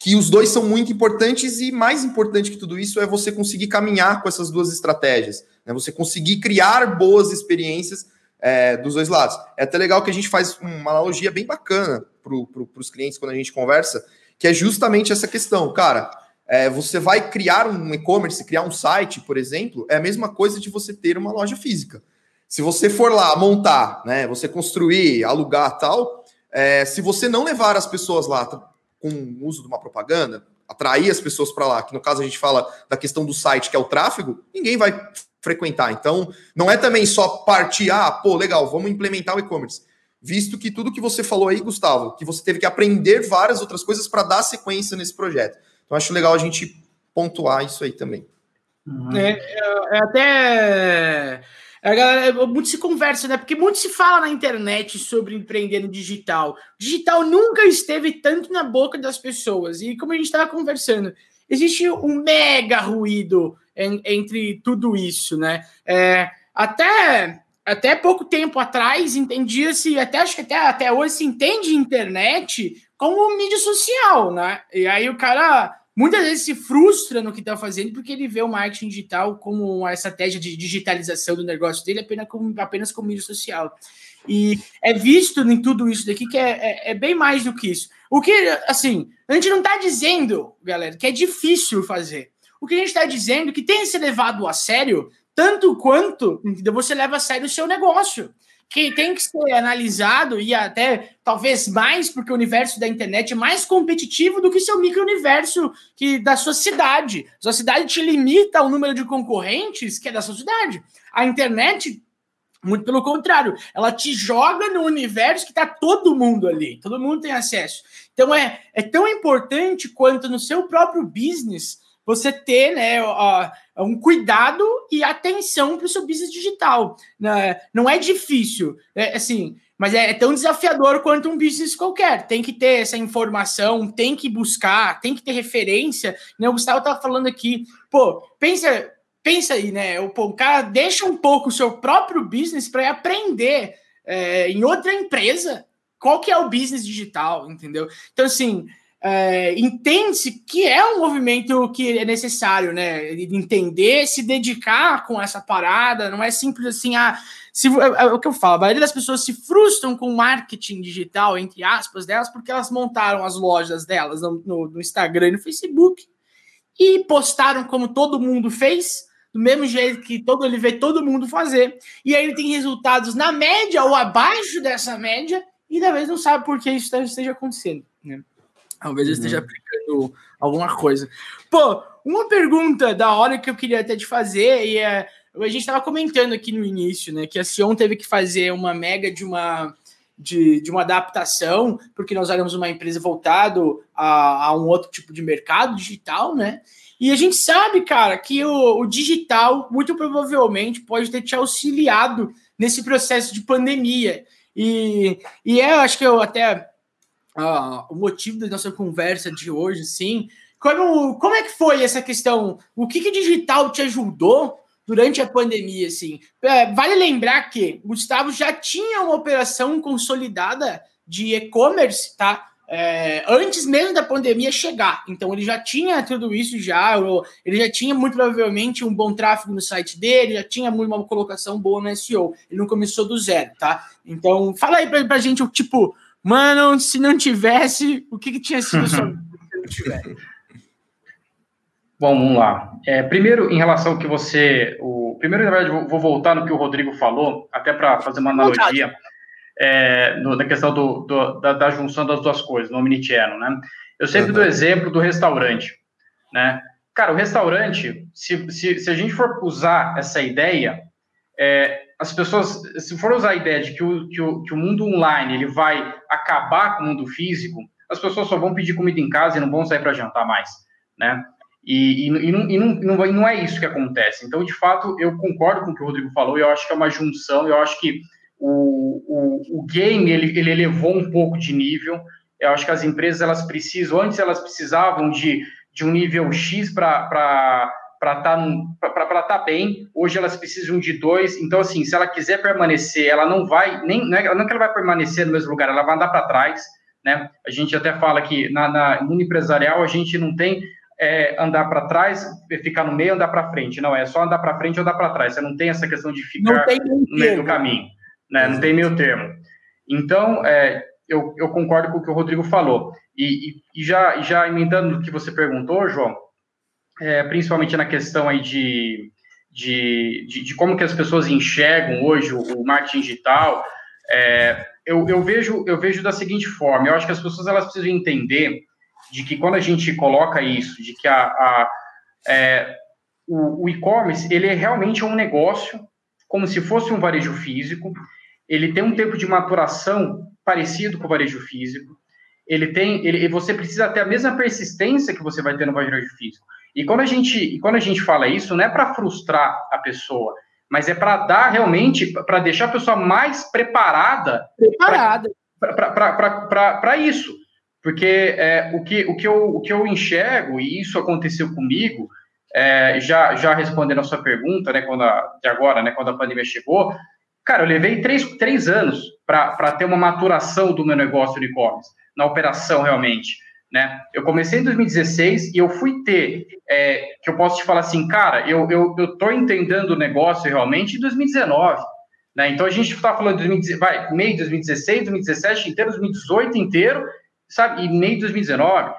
que os dois são muito importantes e mais importante que tudo isso é você conseguir caminhar com essas duas estratégias, né, você conseguir criar boas experiências é, dos dois lados. É até legal que a gente faz uma analogia bem bacana para pro, os clientes quando a gente conversa, que é justamente essa questão, cara é, você vai criar um e-commerce, criar um site, por exemplo, é a mesma coisa de você ter uma loja física. Se você for lá montar, né, você construir, alugar tal, é, se você não levar as pessoas lá com o uso de uma propaganda, atrair as pessoas para lá, que no caso a gente fala da questão do site, que é o tráfego, ninguém vai frequentar. Então, não é também só partir, ah, pô, legal, vamos implementar o e-commerce. Visto que tudo que você falou aí, Gustavo, que você teve que aprender várias outras coisas para dar sequência nesse projeto. Então, acho legal a gente pontuar isso aí também. É, é, é, até. A galera, é, muito se conversa, né? Porque muito se fala na internet sobre empreender no digital. O digital nunca esteve tanto na boca das pessoas. E como a gente estava conversando, existe um mega ruído entre tudo isso, né? É, até, até pouco tempo atrás, entendia-se, até acho que até, até hoje se entende internet como mídia social, né? E aí o cara muitas vezes se frustra no que está fazendo porque ele vê o marketing digital como uma estratégia de digitalização do negócio dele apenas como, apenas como mídia social. E é visto em tudo isso daqui que é, é, é bem mais do que isso. O que, assim, a gente não está dizendo, galera, que é difícil fazer. O que a gente está dizendo é que tem que ser levado a sério tanto quanto você leva a sério o seu negócio que tem que ser analisado e até talvez mais, porque o universo da internet é mais competitivo do que seu micro-universo que da sua cidade. Sua cidade te limita ao número de concorrentes que é da sua cidade. A internet, muito pelo contrário, ela te joga no universo que está todo mundo ali, todo mundo tem acesso. Então é, é tão importante quanto no seu próprio business você ter né, um cuidado e atenção para o seu business digital. Né? Não é difícil, é, assim, mas é, é, tão desafiador quanto um business qualquer. Tem que ter essa informação, tem que buscar, tem que ter referência. Né? O Gustavo estava falando aqui, pô, pensa, pensa aí, né? O, o cara deixa um pouco o seu próprio business para aprender é, em outra empresa qual que é o business digital, entendeu? Então, assim, é, entende-se que é um movimento que é necessário, né? Entender, se dedicar com essa parada, não é simples assim, ah, se, é, é, o que eu falo, a maioria das pessoas se frustram com marketing digital, entre aspas, delas, porque elas montaram as lojas delas no, no, no Instagram e no Facebook e postaram como todo mundo fez, do mesmo jeito que todo ele vê todo mundo fazer, e aí ele tem resultados na média ou abaixo dessa média, e da vez não sabe por que isso esteja acontecendo. Né? Talvez eu esteja uhum. aplicando alguma coisa. Pô, uma pergunta da hora que eu queria até te fazer, e é, a gente estava comentando aqui no início, né, que a Sion teve que fazer uma mega de uma de, de uma adaptação, porque nós éramos uma empresa voltado a, a um outro tipo de mercado digital, né? E a gente sabe, cara, que o, o digital muito provavelmente pode ter te auxiliado nesse processo de pandemia. E, e é, eu acho que eu até o motivo da nossa conversa de hoje, sim. Como, como é que foi essa questão? O que, que digital te ajudou durante a pandemia, assim? É, vale lembrar que o Gustavo já tinha uma operação consolidada de e-commerce, tá? É, antes mesmo da pandemia chegar. Então ele já tinha tudo isso já, ele já tinha muito provavelmente um bom tráfego no site dele, já tinha uma colocação boa no SEO. Ele não começou do zero, tá? Então fala aí pra, pra gente, tipo, Mano, se não tivesse, o que, que tinha sido sua vida se não tivesse? Bom, vamos lá. É, primeiro, em relação ao que você. O, primeiro, na verdade, vou voltar no que o Rodrigo falou, até para fazer uma analogia é, no, na questão do, do, da, da, junção das duas coisas, no omnichannel, né? Eu sempre uhum. dou exemplo do restaurante, né? Cara, o restaurante, se, se, se a gente for usar essa ideia, é, as pessoas, se for usar a ideia de que o, que o, que o mundo online ele vai acabar com o mundo físico, as pessoas só vão pedir comida em casa e não vão sair para jantar mais, né? E, e, e, não, e não, não, não, é isso que acontece. Então, de fato, eu concordo com o que o Rodrigo falou, eu acho que é uma junção, eu acho que o, o, o game ele, ele elevou um pouco de nível. Eu acho que as empresas elas precisam, antes elas precisavam de, de um nível X para para estar tá, tá bem. Hoje elas precisam de dois. Então, assim, se ela quiser permanecer, ela não vai, nem não é, não é que ela vai permanecer no mesmo lugar, ela vai andar para trás. Né? A gente até fala que na, na, no mundo empresarial a gente não tem é, andar para trás, ficar no meio, andar para frente. Não, é só andar para frente ou andar para trás. Você não tem essa questão de ficar no meio do caminho. Né? Não tem meio termo. Então, é, eu, eu, concordo com o que o Rodrigo falou. E, e, e já, já emendando o que você perguntou, João, é, principalmente na questão aí de, de, de, de, como que as pessoas enxergam hoje o, o marketing digital, é, eu, eu, vejo, eu vejo da seguinte forma, eu acho que as pessoas elas precisam entender de que quando a gente coloca isso, de que a, a é, o, o e-commerce, ele é realmente um negócio, como se fosse um varejo físico, ele tem um tempo de maturação parecido com o varejo físico, ele tem, ele, você precisa ter a mesma persistência que você vai ter no varejo físico. E quando a gente, e quando a gente fala isso, não é para frustrar a pessoa, mas é para dar realmente, para deixar a pessoa mais preparada preparada para isso. Porque é, o, que, o, que eu, o que eu enxergo, e isso aconteceu comigo, é, já, já respondendo a sua pergunta, né, quando a, de agora, né, quando a pandemia chegou, cara, eu levei três, três anos para ter uma maturação do meu negócio de e-commerce, na operação realmente. Né? Eu comecei em 2016 e eu fui ter, é, que eu posso te falar assim, cara, eu, eu, tô entendendo o negócio realmente em 2019. Né? Então a gente está falando de 2016, vai, meio de 2016, 2017 inteiro, 2018 inteiro, sabe? E meio de 2019.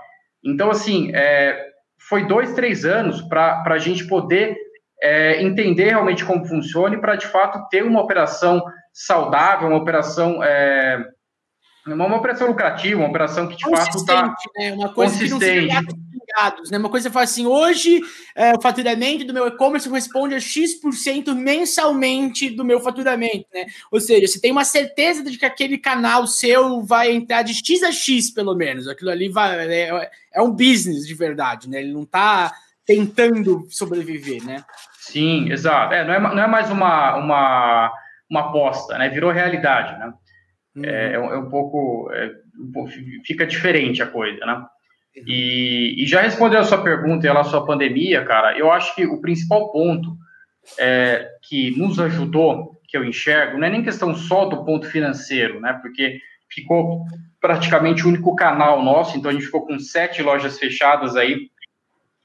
Então, assim, é, foi dois, três anos para a gente poder é, entender realmente como funciona e para, de fato, ter uma operação saudável, uma operação é, uma, uma operação lucrativa, uma operação que de fato está né? uma coisa consistente. que não pingados, né? Uma coisa que fala assim, hoje é, o faturamento do meu e-commerce corresponde a X% mensalmente do meu faturamento, né? Ou seja, você tem uma certeza de que aquele canal seu vai entrar de X a X, pelo menos. Aquilo ali vai, é, é um business de verdade, né? Ele não está tentando sobreviver, né? Sim, exato. É, não, é, não é mais uma, uma, uma aposta, né? Virou realidade, né? Uhum. É, é, um pouco, é, um pouco, fica diferente a coisa, né? Uhum. E, e, já respondendo a sua pergunta em relação à pandemia, cara, eu acho que o principal ponto é, que nos ajudou, que eu enxergo, não é nem questão só do ponto financeiro, né? Porque ficou praticamente o único canal nosso, então a gente ficou com sete lojas fechadas aí,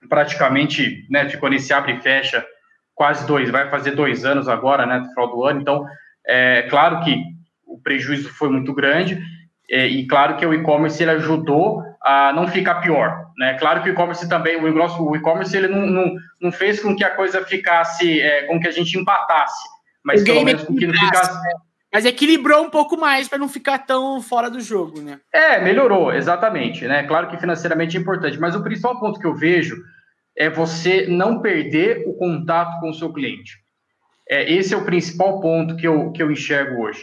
praticamente, né? Ficou nesse abre e fecha quase dois, vai fazer dois anos agora, né? No final do ano, então é claro que o prejuízo foi muito grande, é, e claro que o e-commerce ele ajudou a não ficar pior, né? Claro que o e-commerce também, o e-commerce ele não, não, não, fez com que a coisa ficasse, é, com que a gente empatasse, mas pelo menos com que não ficasse... Né? Mas equilibrou um pouco mais para não ficar tão fora do jogo, né? É, melhorou, exatamente, né? Claro que financeiramente é importante, mas o principal ponto que eu vejo é você não perder o contato com o seu cliente. É, esse é o principal ponto que eu, que eu enxergo hoje.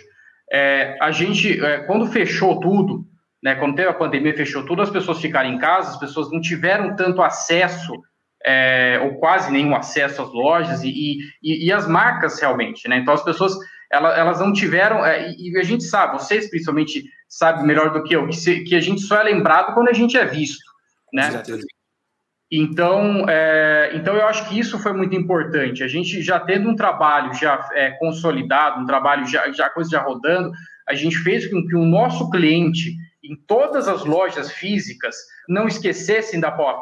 É, a gente, é, quando fechou tudo, né, quando teve a pandemia, fechou tudo, as pessoas ficaram em casa, as pessoas não tiveram tanto acesso, é, ou quase nenhum acesso às lojas e, e, e as marcas realmente, né? Então as pessoas elas, elas não tiveram, é, e a gente sabe, vocês principalmente sabem melhor do que eu, que, se, que a gente só é lembrado quando a gente é visto, né? Então, é, então eu acho que isso foi muito importante. A gente já tendo um trabalho já é, consolidado, um trabalho já, já coisa já rodando, a gente fez com que o nosso cliente em todas as lojas físicas não esquecessem da Power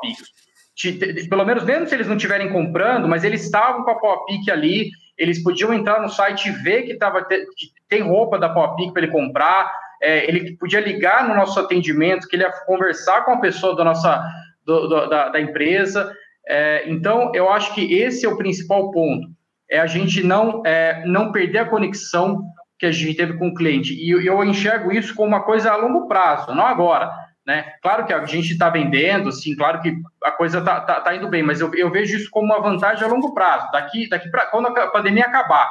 Pelo menos mesmo se eles não estiverem comprando, mas eles estavam com a Power ali, eles podiam entrar no site e ver que, tava, que tem roupa da Power para ele comprar, é, ele podia ligar no nosso atendimento, que ele ia conversar com a pessoa da nossa do, do, da, da, empresa. É, então, eu acho que esse é o principal ponto, é a gente não, é, não perder a conexão que a gente teve com o cliente. E eu enxergo isso como uma coisa a longo prazo, não agora. Né? Claro que a gente está vendendo, sim, claro que a coisa está tá, tá indo bem, mas eu, eu, vejo isso como uma vantagem a longo prazo, daqui, daqui para quando a pandemia acabar.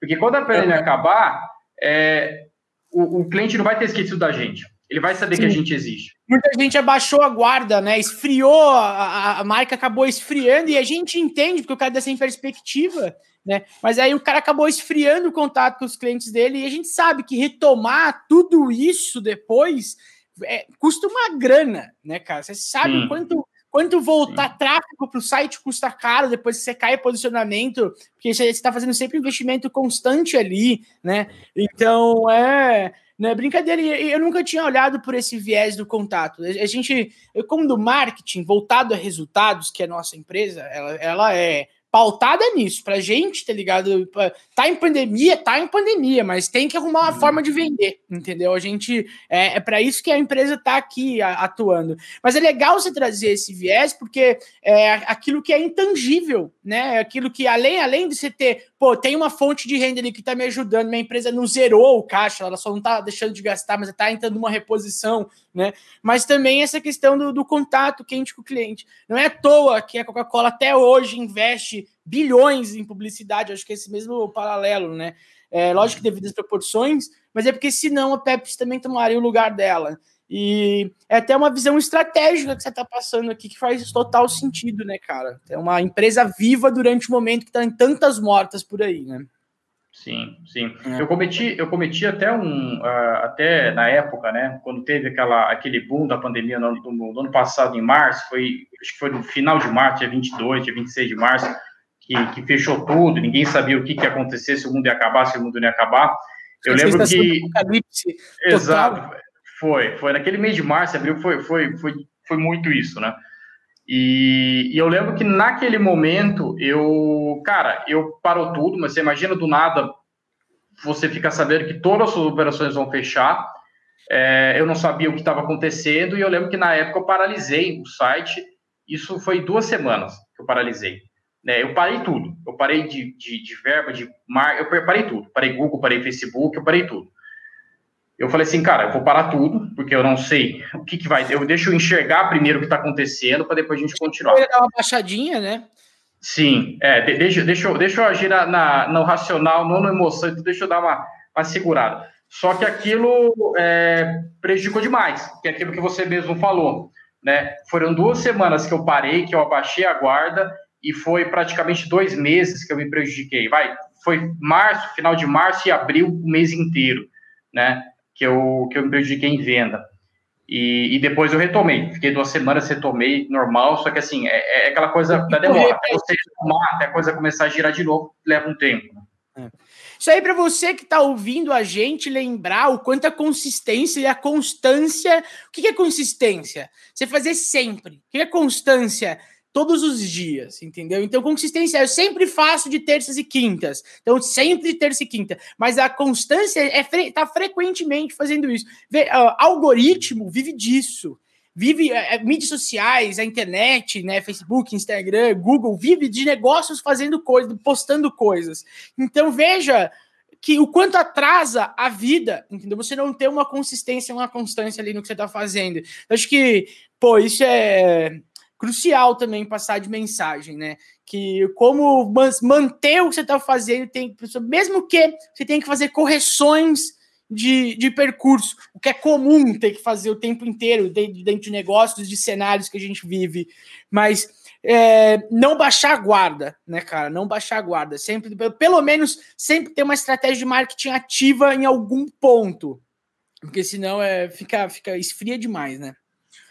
Porque quando a pandemia acabar, é, o, o cliente não vai ter esquecido da gente Ele vai saber Sim. que a gente existe. Muita gente abaixou a guarda, né? Esfriou, a, a marca acabou esfriando e a gente entende, porque o cara dá sem perspectiva, né? Mas aí o cara acabou esfriando o contato com os clientes dele e a gente sabe que retomar tudo isso depois é, custa uma grana, né, cara? Você sabe Sim. quanto quanto voltar Sim. tráfego para o site custa caro depois que você cai posicionamento, porque você está fazendo sempre investimento constante ali, né? Então é. Né, brincadeira, eu nunca tinha olhado por esse viés do contato. A gente, eu, como do marketing voltado a resultados, que é a nossa empresa, ela, ela é pautada nisso, pra gente, tá ligado? Tá em pandemia, tá em pandemia, mas tem que arrumar uma uhum. forma de vender, entendeu? A gente é, é para isso que a empresa tá aqui a, atuando. Mas é legal você trazer esse viés, porque é aquilo que é intangível, né? É aquilo que, além, além de você ter, pô, tem uma fonte de renda ali que tá me ajudando, minha empresa não zerou o caixa, ela só não tá deixando de gastar, mas tá entrando numa reposição, né? Mas também essa questão do, do contato quente com o cliente. Não é à toa que a Coca-Cola até hoje investe bilhões em publicidade, acho que é esse mesmo paralelo, né? É, lógico que devido às proporções, mas é porque senão a Pepsi também tomaria o lugar dela. E é até uma visão estratégica que você está passando aqui, que faz total sentido, né, cara? É uma empresa viva durante o momento que está em tantas mortas por aí, né? Sim, sim. É. Eu cometi, eu cometi até um, uh, até na época, né, quando teve aquela, aquele boom da pandemia no, no, no, ano passado, em março, foi, acho que foi no final de março, dia 22, dia 26 de março, que, que fechou tudo, ninguém sabia o que, que ia acontecer, se o mundo ia acabar, se o mundo não ia acabar. Eu lembro que... Exato, foi, foi naquele mês de março, abril, foi, foi, foi, foi muito isso, né? E, e, eu lembro que naquele momento eu, cara, eu parou tudo, mas você imagina do nada você fica sabendo que todas as suas operações vão fechar. É, eu não sabia o que estava acontecendo e eu lembro que na época eu paralisei o site. Isso foi duas semanas que eu paralisei. Né, eu parei tudo. Eu parei de, de, de verba, de mar, eu parei tudo. Parei Google, parei Facebook, eu parei tudo eu falei assim, cara, eu vou parar tudo, porque eu não sei o que, que vai. Eu deixo eu enxergar primeiro o que está acontecendo para depois a gente continuar. Eu dar uma baixadinha, né? Sim, é, deixa, deixa, eu, deixa eu agir na, na, no racional, não na emoção, então deixa eu dar uma, uma segurada. Só que aquilo é, prejudicou demais, que é aquilo que você mesmo falou. Né? Foram duas semanas que eu parei, que eu abaixei a guarda, e foi praticamente dois meses que eu me prejudiquei. Vai, foi março, final de março e abril, o mês inteiro. Né? que eu, que eu me prejudiquei em venda. E, e, depois eu retomei. Fiquei duas semanas, retomei normal, só que assim, é, é aquela coisa da demora. Você retomar até a coisa começar a girar de novo, leva um tempo. Né? É. Isso aí para você que está ouvindo a gente lembrar o quanto a consistência e a constância. O que é consistência? Você fazer sempre. O que é constância? Todos os dias, entendeu? Então, consistência eu sempre faço de terças e quintas. Então, sempre terça e quinta. Mas a constância é fre tá frequentemente fazendo isso. Vê, uh, algoritmo vive disso. Vive uh, mídias sociais, a internet, né? Facebook, Instagram, Google, vive de negócios fazendo coisas, postando coisas. Então, veja que o quanto atrasa a vida, entendeu? Você não ter uma consistência, uma constância ali no que você está fazendo. Eu acho que, pô, isso é crucial também passar de mensagem, né? Que como manter o que você está fazendo, tem, mesmo que você tenha que fazer correções de, de percurso, o que é comum ter que fazer o tempo inteiro dentro de negócios, de cenários que a gente vive, mas é, não baixar a guarda, né, cara? Não baixar a guarda. Sempre, pelo menos, sempre ter uma estratégia de marketing ativa em algum ponto. Porque senão é, fica, fica esfria demais, né?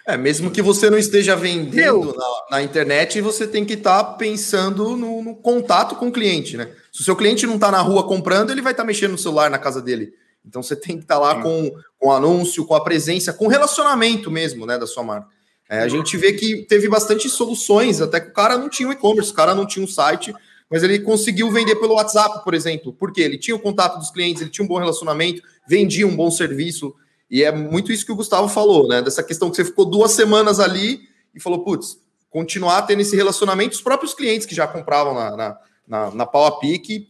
É, mesmo que você não esteja vendendo na, na, internet, você tem que estar tá pensando no, no, contato com o cliente, né? Se o seu cliente não está na rua comprando, ele vai estar tá mexendo no celular na casa dele. Então você tem que estar tá lá com, com anúncio, com a presença, com relacionamento mesmo, né, da sua marca. É, a gente vê que teve bastante soluções, até que o cara não tinha um e-commerce, o cara não tinha um site, mas ele conseguiu vender pelo WhatsApp, por exemplo. Porque ele tinha o contato dos clientes, ele tinha um bom relacionamento, vendia um bom serviço. E é muito isso que o Gustavo falou, né? Dessa questão que você ficou duas semanas ali e falou, putz, continuar tendo esse relacionamento, os próprios clientes que já compravam na, na, na, na Pick,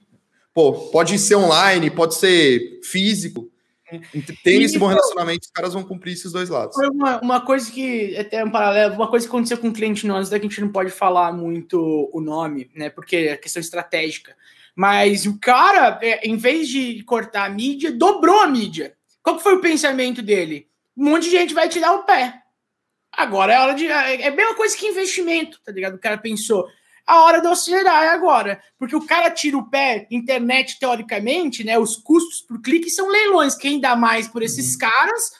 pô, pode ser online, pode ser físico. Tem esse bom relacionamento, os caras vão cumprir esses dois lados. Foi uma, uma coisa que, até um paralelo, uma coisa que aconteceu com um cliente nosso, daqui a gente não pode falar muito o nome, né? Porque é questão estratégica. Mas o cara, é, em vez de cortar a mídia, dobrou a mídia. Qual foi o pensamento dele? um monte de gente vai tirar o pé. Agora é hora de. É, é a mesma coisa que investimento, tá ligado? O cara pensou, a hora de acelerar é agora. Porque o cara tira o pé, internet, teoricamente, né? Os custos por clique são leilões. Quem dá mais por esses uhum. caras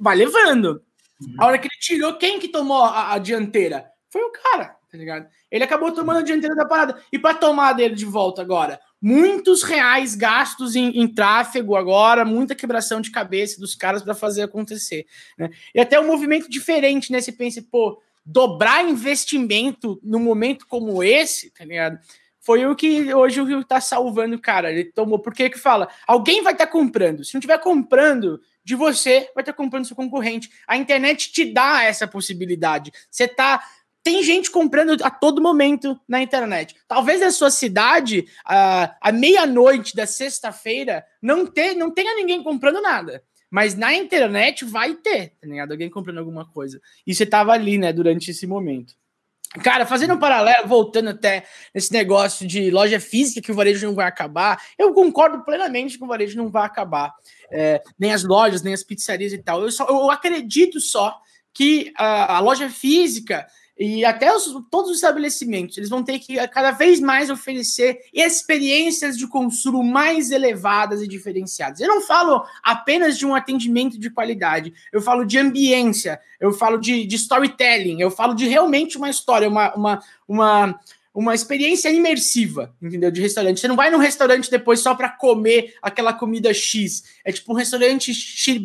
vai levando. Uhum. A hora que ele tirou, quem que tomou a, a dianteira? Foi o cara, tá ligado? Ele acabou tomando a dianteira da parada. E para tomar dele de volta agora? Muitos reais gastos em, em tráfego agora, muita quebração de cabeça dos caras para fazer acontecer. Né? E até um movimento diferente, né? Você pensa, pô, dobrar investimento num momento como esse, tá ligado? Foi o que hoje o Rio tá salvando, cara. Ele tomou, porque que fala? Alguém vai estar tá comprando. Se não tiver comprando de você, vai estar tá comprando seu concorrente. A internet te dá essa possibilidade. Você tá tem gente comprando a todo momento na internet. Talvez na sua cidade, à, meia-noite da sexta-feira, não, não tenha ninguém comprando nada. Mas na internet vai ter, tá ligado? Alguém comprando alguma coisa. E você tava ali, né, durante esse momento. Cara, fazendo um paralelo, voltando até nesse negócio de loja física que o varejo não vai acabar, eu concordo plenamente que o varejo não vai acabar. É, nem as lojas, nem as pizzarias e tal. Eu, só, eu acredito só que a, a loja física e até os, todos os estabelecimentos, eles vão ter que cada vez mais oferecer experiências de consumo mais elevadas e diferenciadas. Eu não falo apenas de um atendimento de qualidade, eu falo de ambiência, eu falo de, de storytelling, eu falo de realmente uma história, uma, uma, uma uma experiência imersiva, entendeu? De restaurante. Você não vai num restaurante depois só para comer aquela comida X. É tipo um restaurante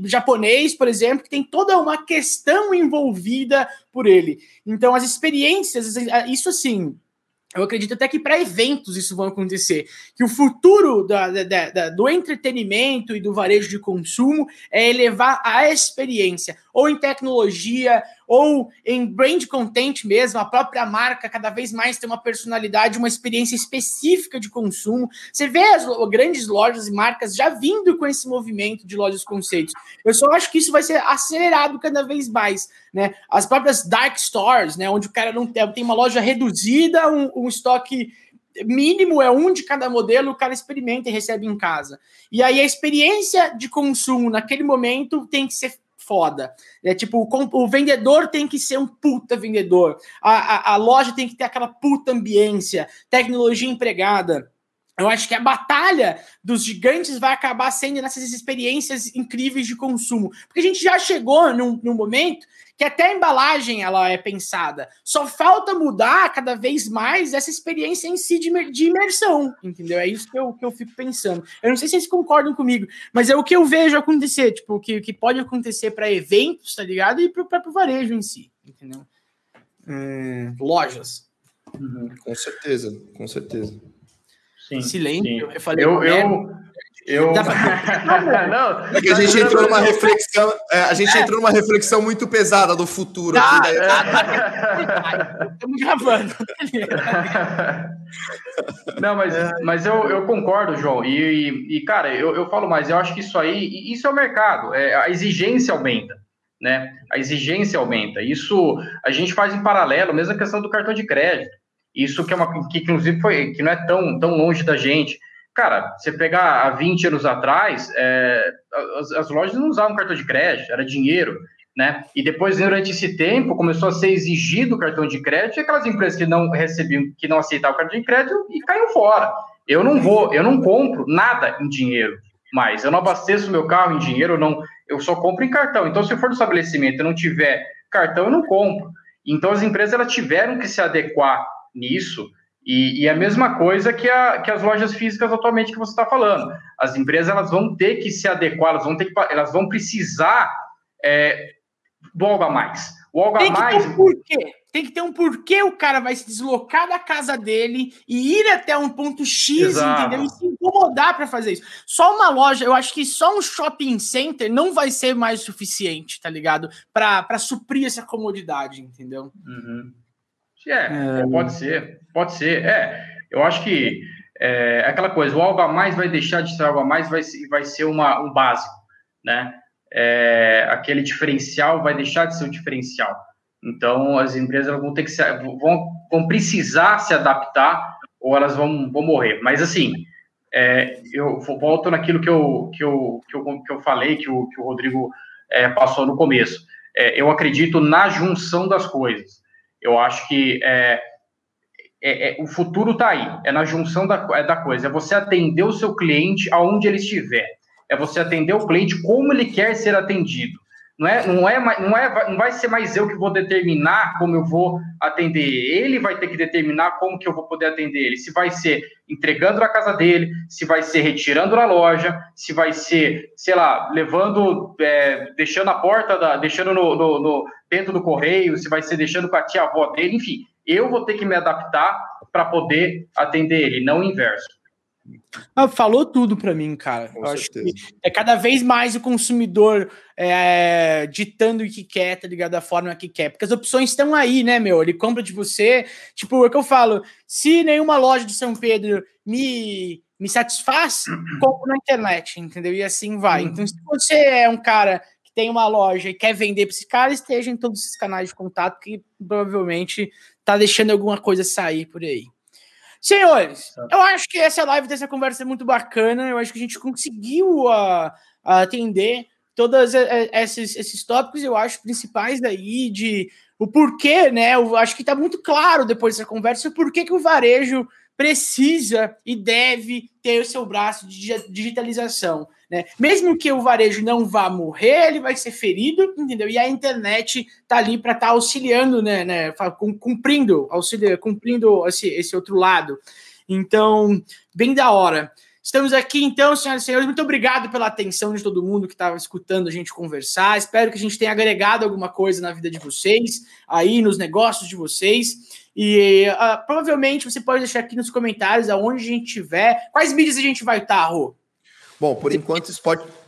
japonês, por exemplo, que tem toda uma questão envolvida por ele. Então, as experiências, isso assim, eu acredito até que para eventos isso vai acontecer. Que o futuro da, da, da, do entretenimento e do varejo de consumo é elevar a experiência, ou em tecnologia, ou em brand content mesmo, a própria marca cada vez mais tem uma personalidade, uma experiência específica de consumo. Você vê as grandes lojas e marcas já vindo com esse movimento de lojas conceitos. Eu só acho que isso vai ser acelerado cada vez mais, né? As próprias dark stores, né, onde o cara não tem, tem uma loja reduzida, um, um estoque mínimo é um de cada modelo, o cara experimenta e recebe em casa. E aí a experiência de consumo naquele momento tem que ser foda. É tipo, o, o vendedor tem que ser um puta vendedor. A, a, a loja tem que ter aquela puta ambiência, tecnologia empregada. Eu acho que a batalha dos gigantes vai acabar sendo nessas experiências incríveis de consumo. Porque a gente já chegou num, num momento que até a embalagem ela é pensada. Só falta mudar cada vez mais essa experiência em si de, de imersão, entendeu? É isso que eu, que eu fico pensando. Eu não sei se vocês concordam comigo, mas é o que eu vejo acontecer, tipo, o que, que pode acontecer para eventos, tá ligado? E para o próprio varejo em si, entendeu? Hum, lojas. Uhum. Com certeza, com certeza. Sim, Silêncio, sim. eu falei. Eu, eu, eu... não, é que a gente entrou numa reflexão, é, a gente entrou numa reflexão muito pesada do futuro. Tá, aqui, né? tá, Estamos gravando. não, mas, mas eu, eu concordo, João. E, e, e, cara, eu, eu falo mais, eu acho que isso aí, isso é o mercado, é, a exigência aumenta. Né? A exigência aumenta. Isso a gente faz em paralelo, mesmo a questão do cartão de crédito. Isso que é uma que inclusive foi que não é tão, tão longe da gente Cara, você pegar há 20 anos atrás, é, as, as, lojas não usavam cartão de crédito, era dinheiro, né? E depois, durante esse tempo, começou a ser exigido o cartão de crédito e aquelas empresas que não recebiam, que não aceitavam o cartão de crédito e caíram fora. Eu não vou, eu não compro nada em dinheiro mais. Eu não abasteço meu carro em dinheiro, eu, não, eu só compro em cartão. Então, se eu for no estabelecimento e não tiver cartão, eu não compro. Então, as empresas elas tiveram que se adequar nisso e, e, a mesma coisa que, a, que as lojas físicas atualmente que você está falando. As empresas elas vão ter que se adequar, elas vão, ter que, elas vão precisar é, do algo a mais. O algo Tem a mais. um porquê. Tem que ter um porquê o cara vai se deslocar da casa dele e ir até um ponto X, Exato. entendeu? E se incomodar para fazer isso. Só uma loja, eu acho que só um shopping center não vai ser mais suficiente, tá ligado? Para suprir essa comodidade, entendeu? Uhum. É, é, pode ser, pode ser. É, eu acho que é, aquela coisa, o algo a mais vai deixar de ser algo a mais, vai, vai ser uma, um básico, né? É, aquele diferencial vai deixar de ser um diferencial. Então, as empresas vão ter que se, vão, vão precisar se adaptar ou elas vão, vão morrer. Mas, assim, é, eu volto naquilo que eu, que eu, que eu, que eu falei, que o, que o Rodrigo é, passou no começo. É, eu acredito na junção das coisas. Eu acho que é, é, é o futuro está aí, é na junção da, é da coisa. É você atender o seu cliente aonde ele estiver. É você atender o cliente como ele quer ser atendido. Não é, não é, não é, não vai ser mais eu que vou determinar como eu vou atender. Ele vai ter que determinar como que eu vou poder atender ele. Se vai ser entregando na casa dele, se vai ser retirando na loja, se vai ser, sei lá, levando, é, deixando a porta, da, deixando no, no, no, dentro do correio, se vai ser deixando com a tia avó dele, enfim. Eu vou ter que me adaptar para poder atender ele, não o inverso. Ah, falou tudo para mim, cara. Com Eu certeza. acho que é cada vez mais o consumidor é, ditando o que quer, tá ligado? Da forma que quer. Porque as opções estão aí, né, meu? Ele compra de você. Tipo, é o que eu falo: se nenhuma loja de São Pedro me, me satisfaz, compro na internet, entendeu? E assim vai. Então, se você é um cara tem uma loja e quer vender para esse cara, esteja em todos esses canais de contato que provavelmente tá deixando alguma coisa sair por aí. Senhores, tá. eu acho que essa live dessa conversa é muito bacana. Eu acho que a gente conseguiu uh, atender todos esses, esses tópicos, eu acho, principais aí de o porquê, né? Eu acho que está muito claro depois dessa conversa o porquê que o varejo precisa e deve ter o seu braço de digitalização. Né? Mesmo que o varejo não vá morrer, ele vai ser ferido, entendeu? E a internet está ali para estar tá auxiliando, né, né, cumprindo, auxilia, cumprindo esse, esse outro lado. Então, bem da hora. Estamos aqui, então, senhoras e senhores. Muito obrigado pela atenção de todo mundo que estava escutando a gente conversar. Espero que a gente tenha agregado alguma coisa na vida de vocês, aí nos negócios de vocês. E uh, provavelmente você pode deixar aqui nos comentários aonde a gente estiver. Quais mídias a gente vai estar, Rô? Bom, por enquanto,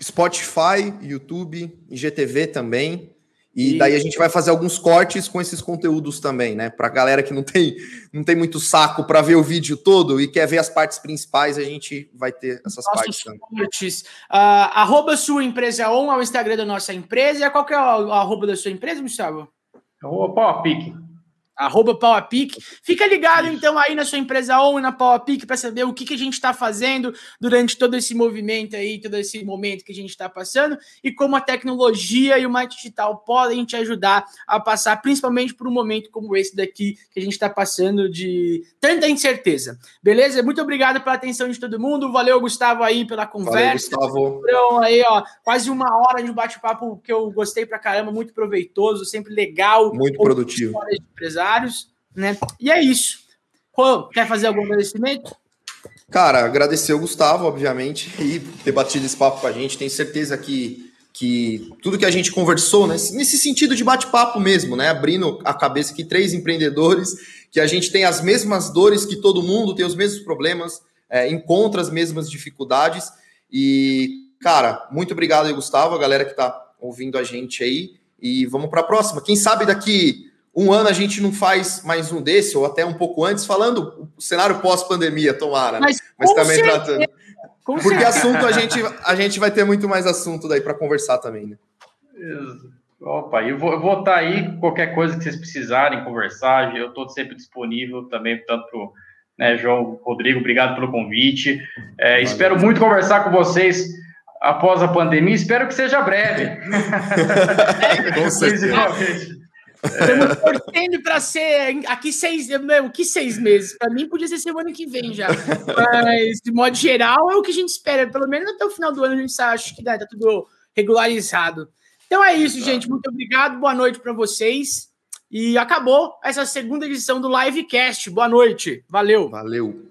Spotify, YouTube, IGTV também. E, e daí a gente vai fazer alguns cortes com esses conteúdos também, né? Para galera que não tem, não tem muito saco para ver o vídeo todo e quer ver as partes principais, a gente vai ter essas Nossos partes também. Cortes. Uh, arroba sua empresa on é o Instagram da nossa empresa. Qual que é o arroba da sua empresa, Gustavo? Arroba Pique arroba PowerPic. Fica ligado, então, aí na sua empresa ou na PowerPic para saber o que, que a gente está fazendo durante todo esse movimento aí, todo esse momento que a gente está passando e como a tecnologia e o marketing digital podem te ajudar a passar, principalmente por um momento como esse daqui que a gente está passando de tanta incerteza. Beleza? Muito obrigado pela atenção de todo mundo. Valeu, Gustavo, aí pela conversa. Valeu, Gustavo. Então, aí, ó, quase uma hora de bate-papo que eu gostei pra caramba, muito proveitoso, sempre legal. Muito produtivo. De né? E é isso. Juan, quer fazer algum agradecimento? Cara, agradecer o Gustavo, obviamente, e ter batido esse papo com a gente. Tenho certeza que, que tudo que a gente conversou, né, nesse sentido de bate-papo mesmo, né? Abrindo a cabeça que três empreendedores, que a gente tem as mesmas dores que todo mundo, tem os mesmos problemas, é, encontra as mesmas dificuldades. E, cara, muito obrigado aí, Gustavo, a galera que está ouvindo a gente aí. E vamos para a próxima. Quem sabe daqui um ano a gente não faz mais um desse, ou até um pouco antes, falando o cenário pós-pandemia, tomara. Mas, Mas também certeza. tratando. Com Porque certeza. assunto a gente, a gente vai ter muito mais assunto daí para conversar também, né? Opa, eu vou, eu vou estar aí, qualquer coisa que vocês precisarem conversar, eu estou sempre disponível também, tanto para né, João Rodrigo, obrigado pelo convite. É, espero muito conversar com vocês após a pandemia, espero que seja breve. com certeza. Estamos torcendo para ser aqui seis, meu, que seis meses? Para mim podia ser semana que vem já. Mas, de modo geral, é o que a gente espera. Pelo menos até o final do ano a gente acha que tá, tá tudo regularizado. Então é isso, gente. Muito obrigado. Boa noite para vocês. E acabou essa segunda edição do Livecast. Boa noite. Valeu. Valeu.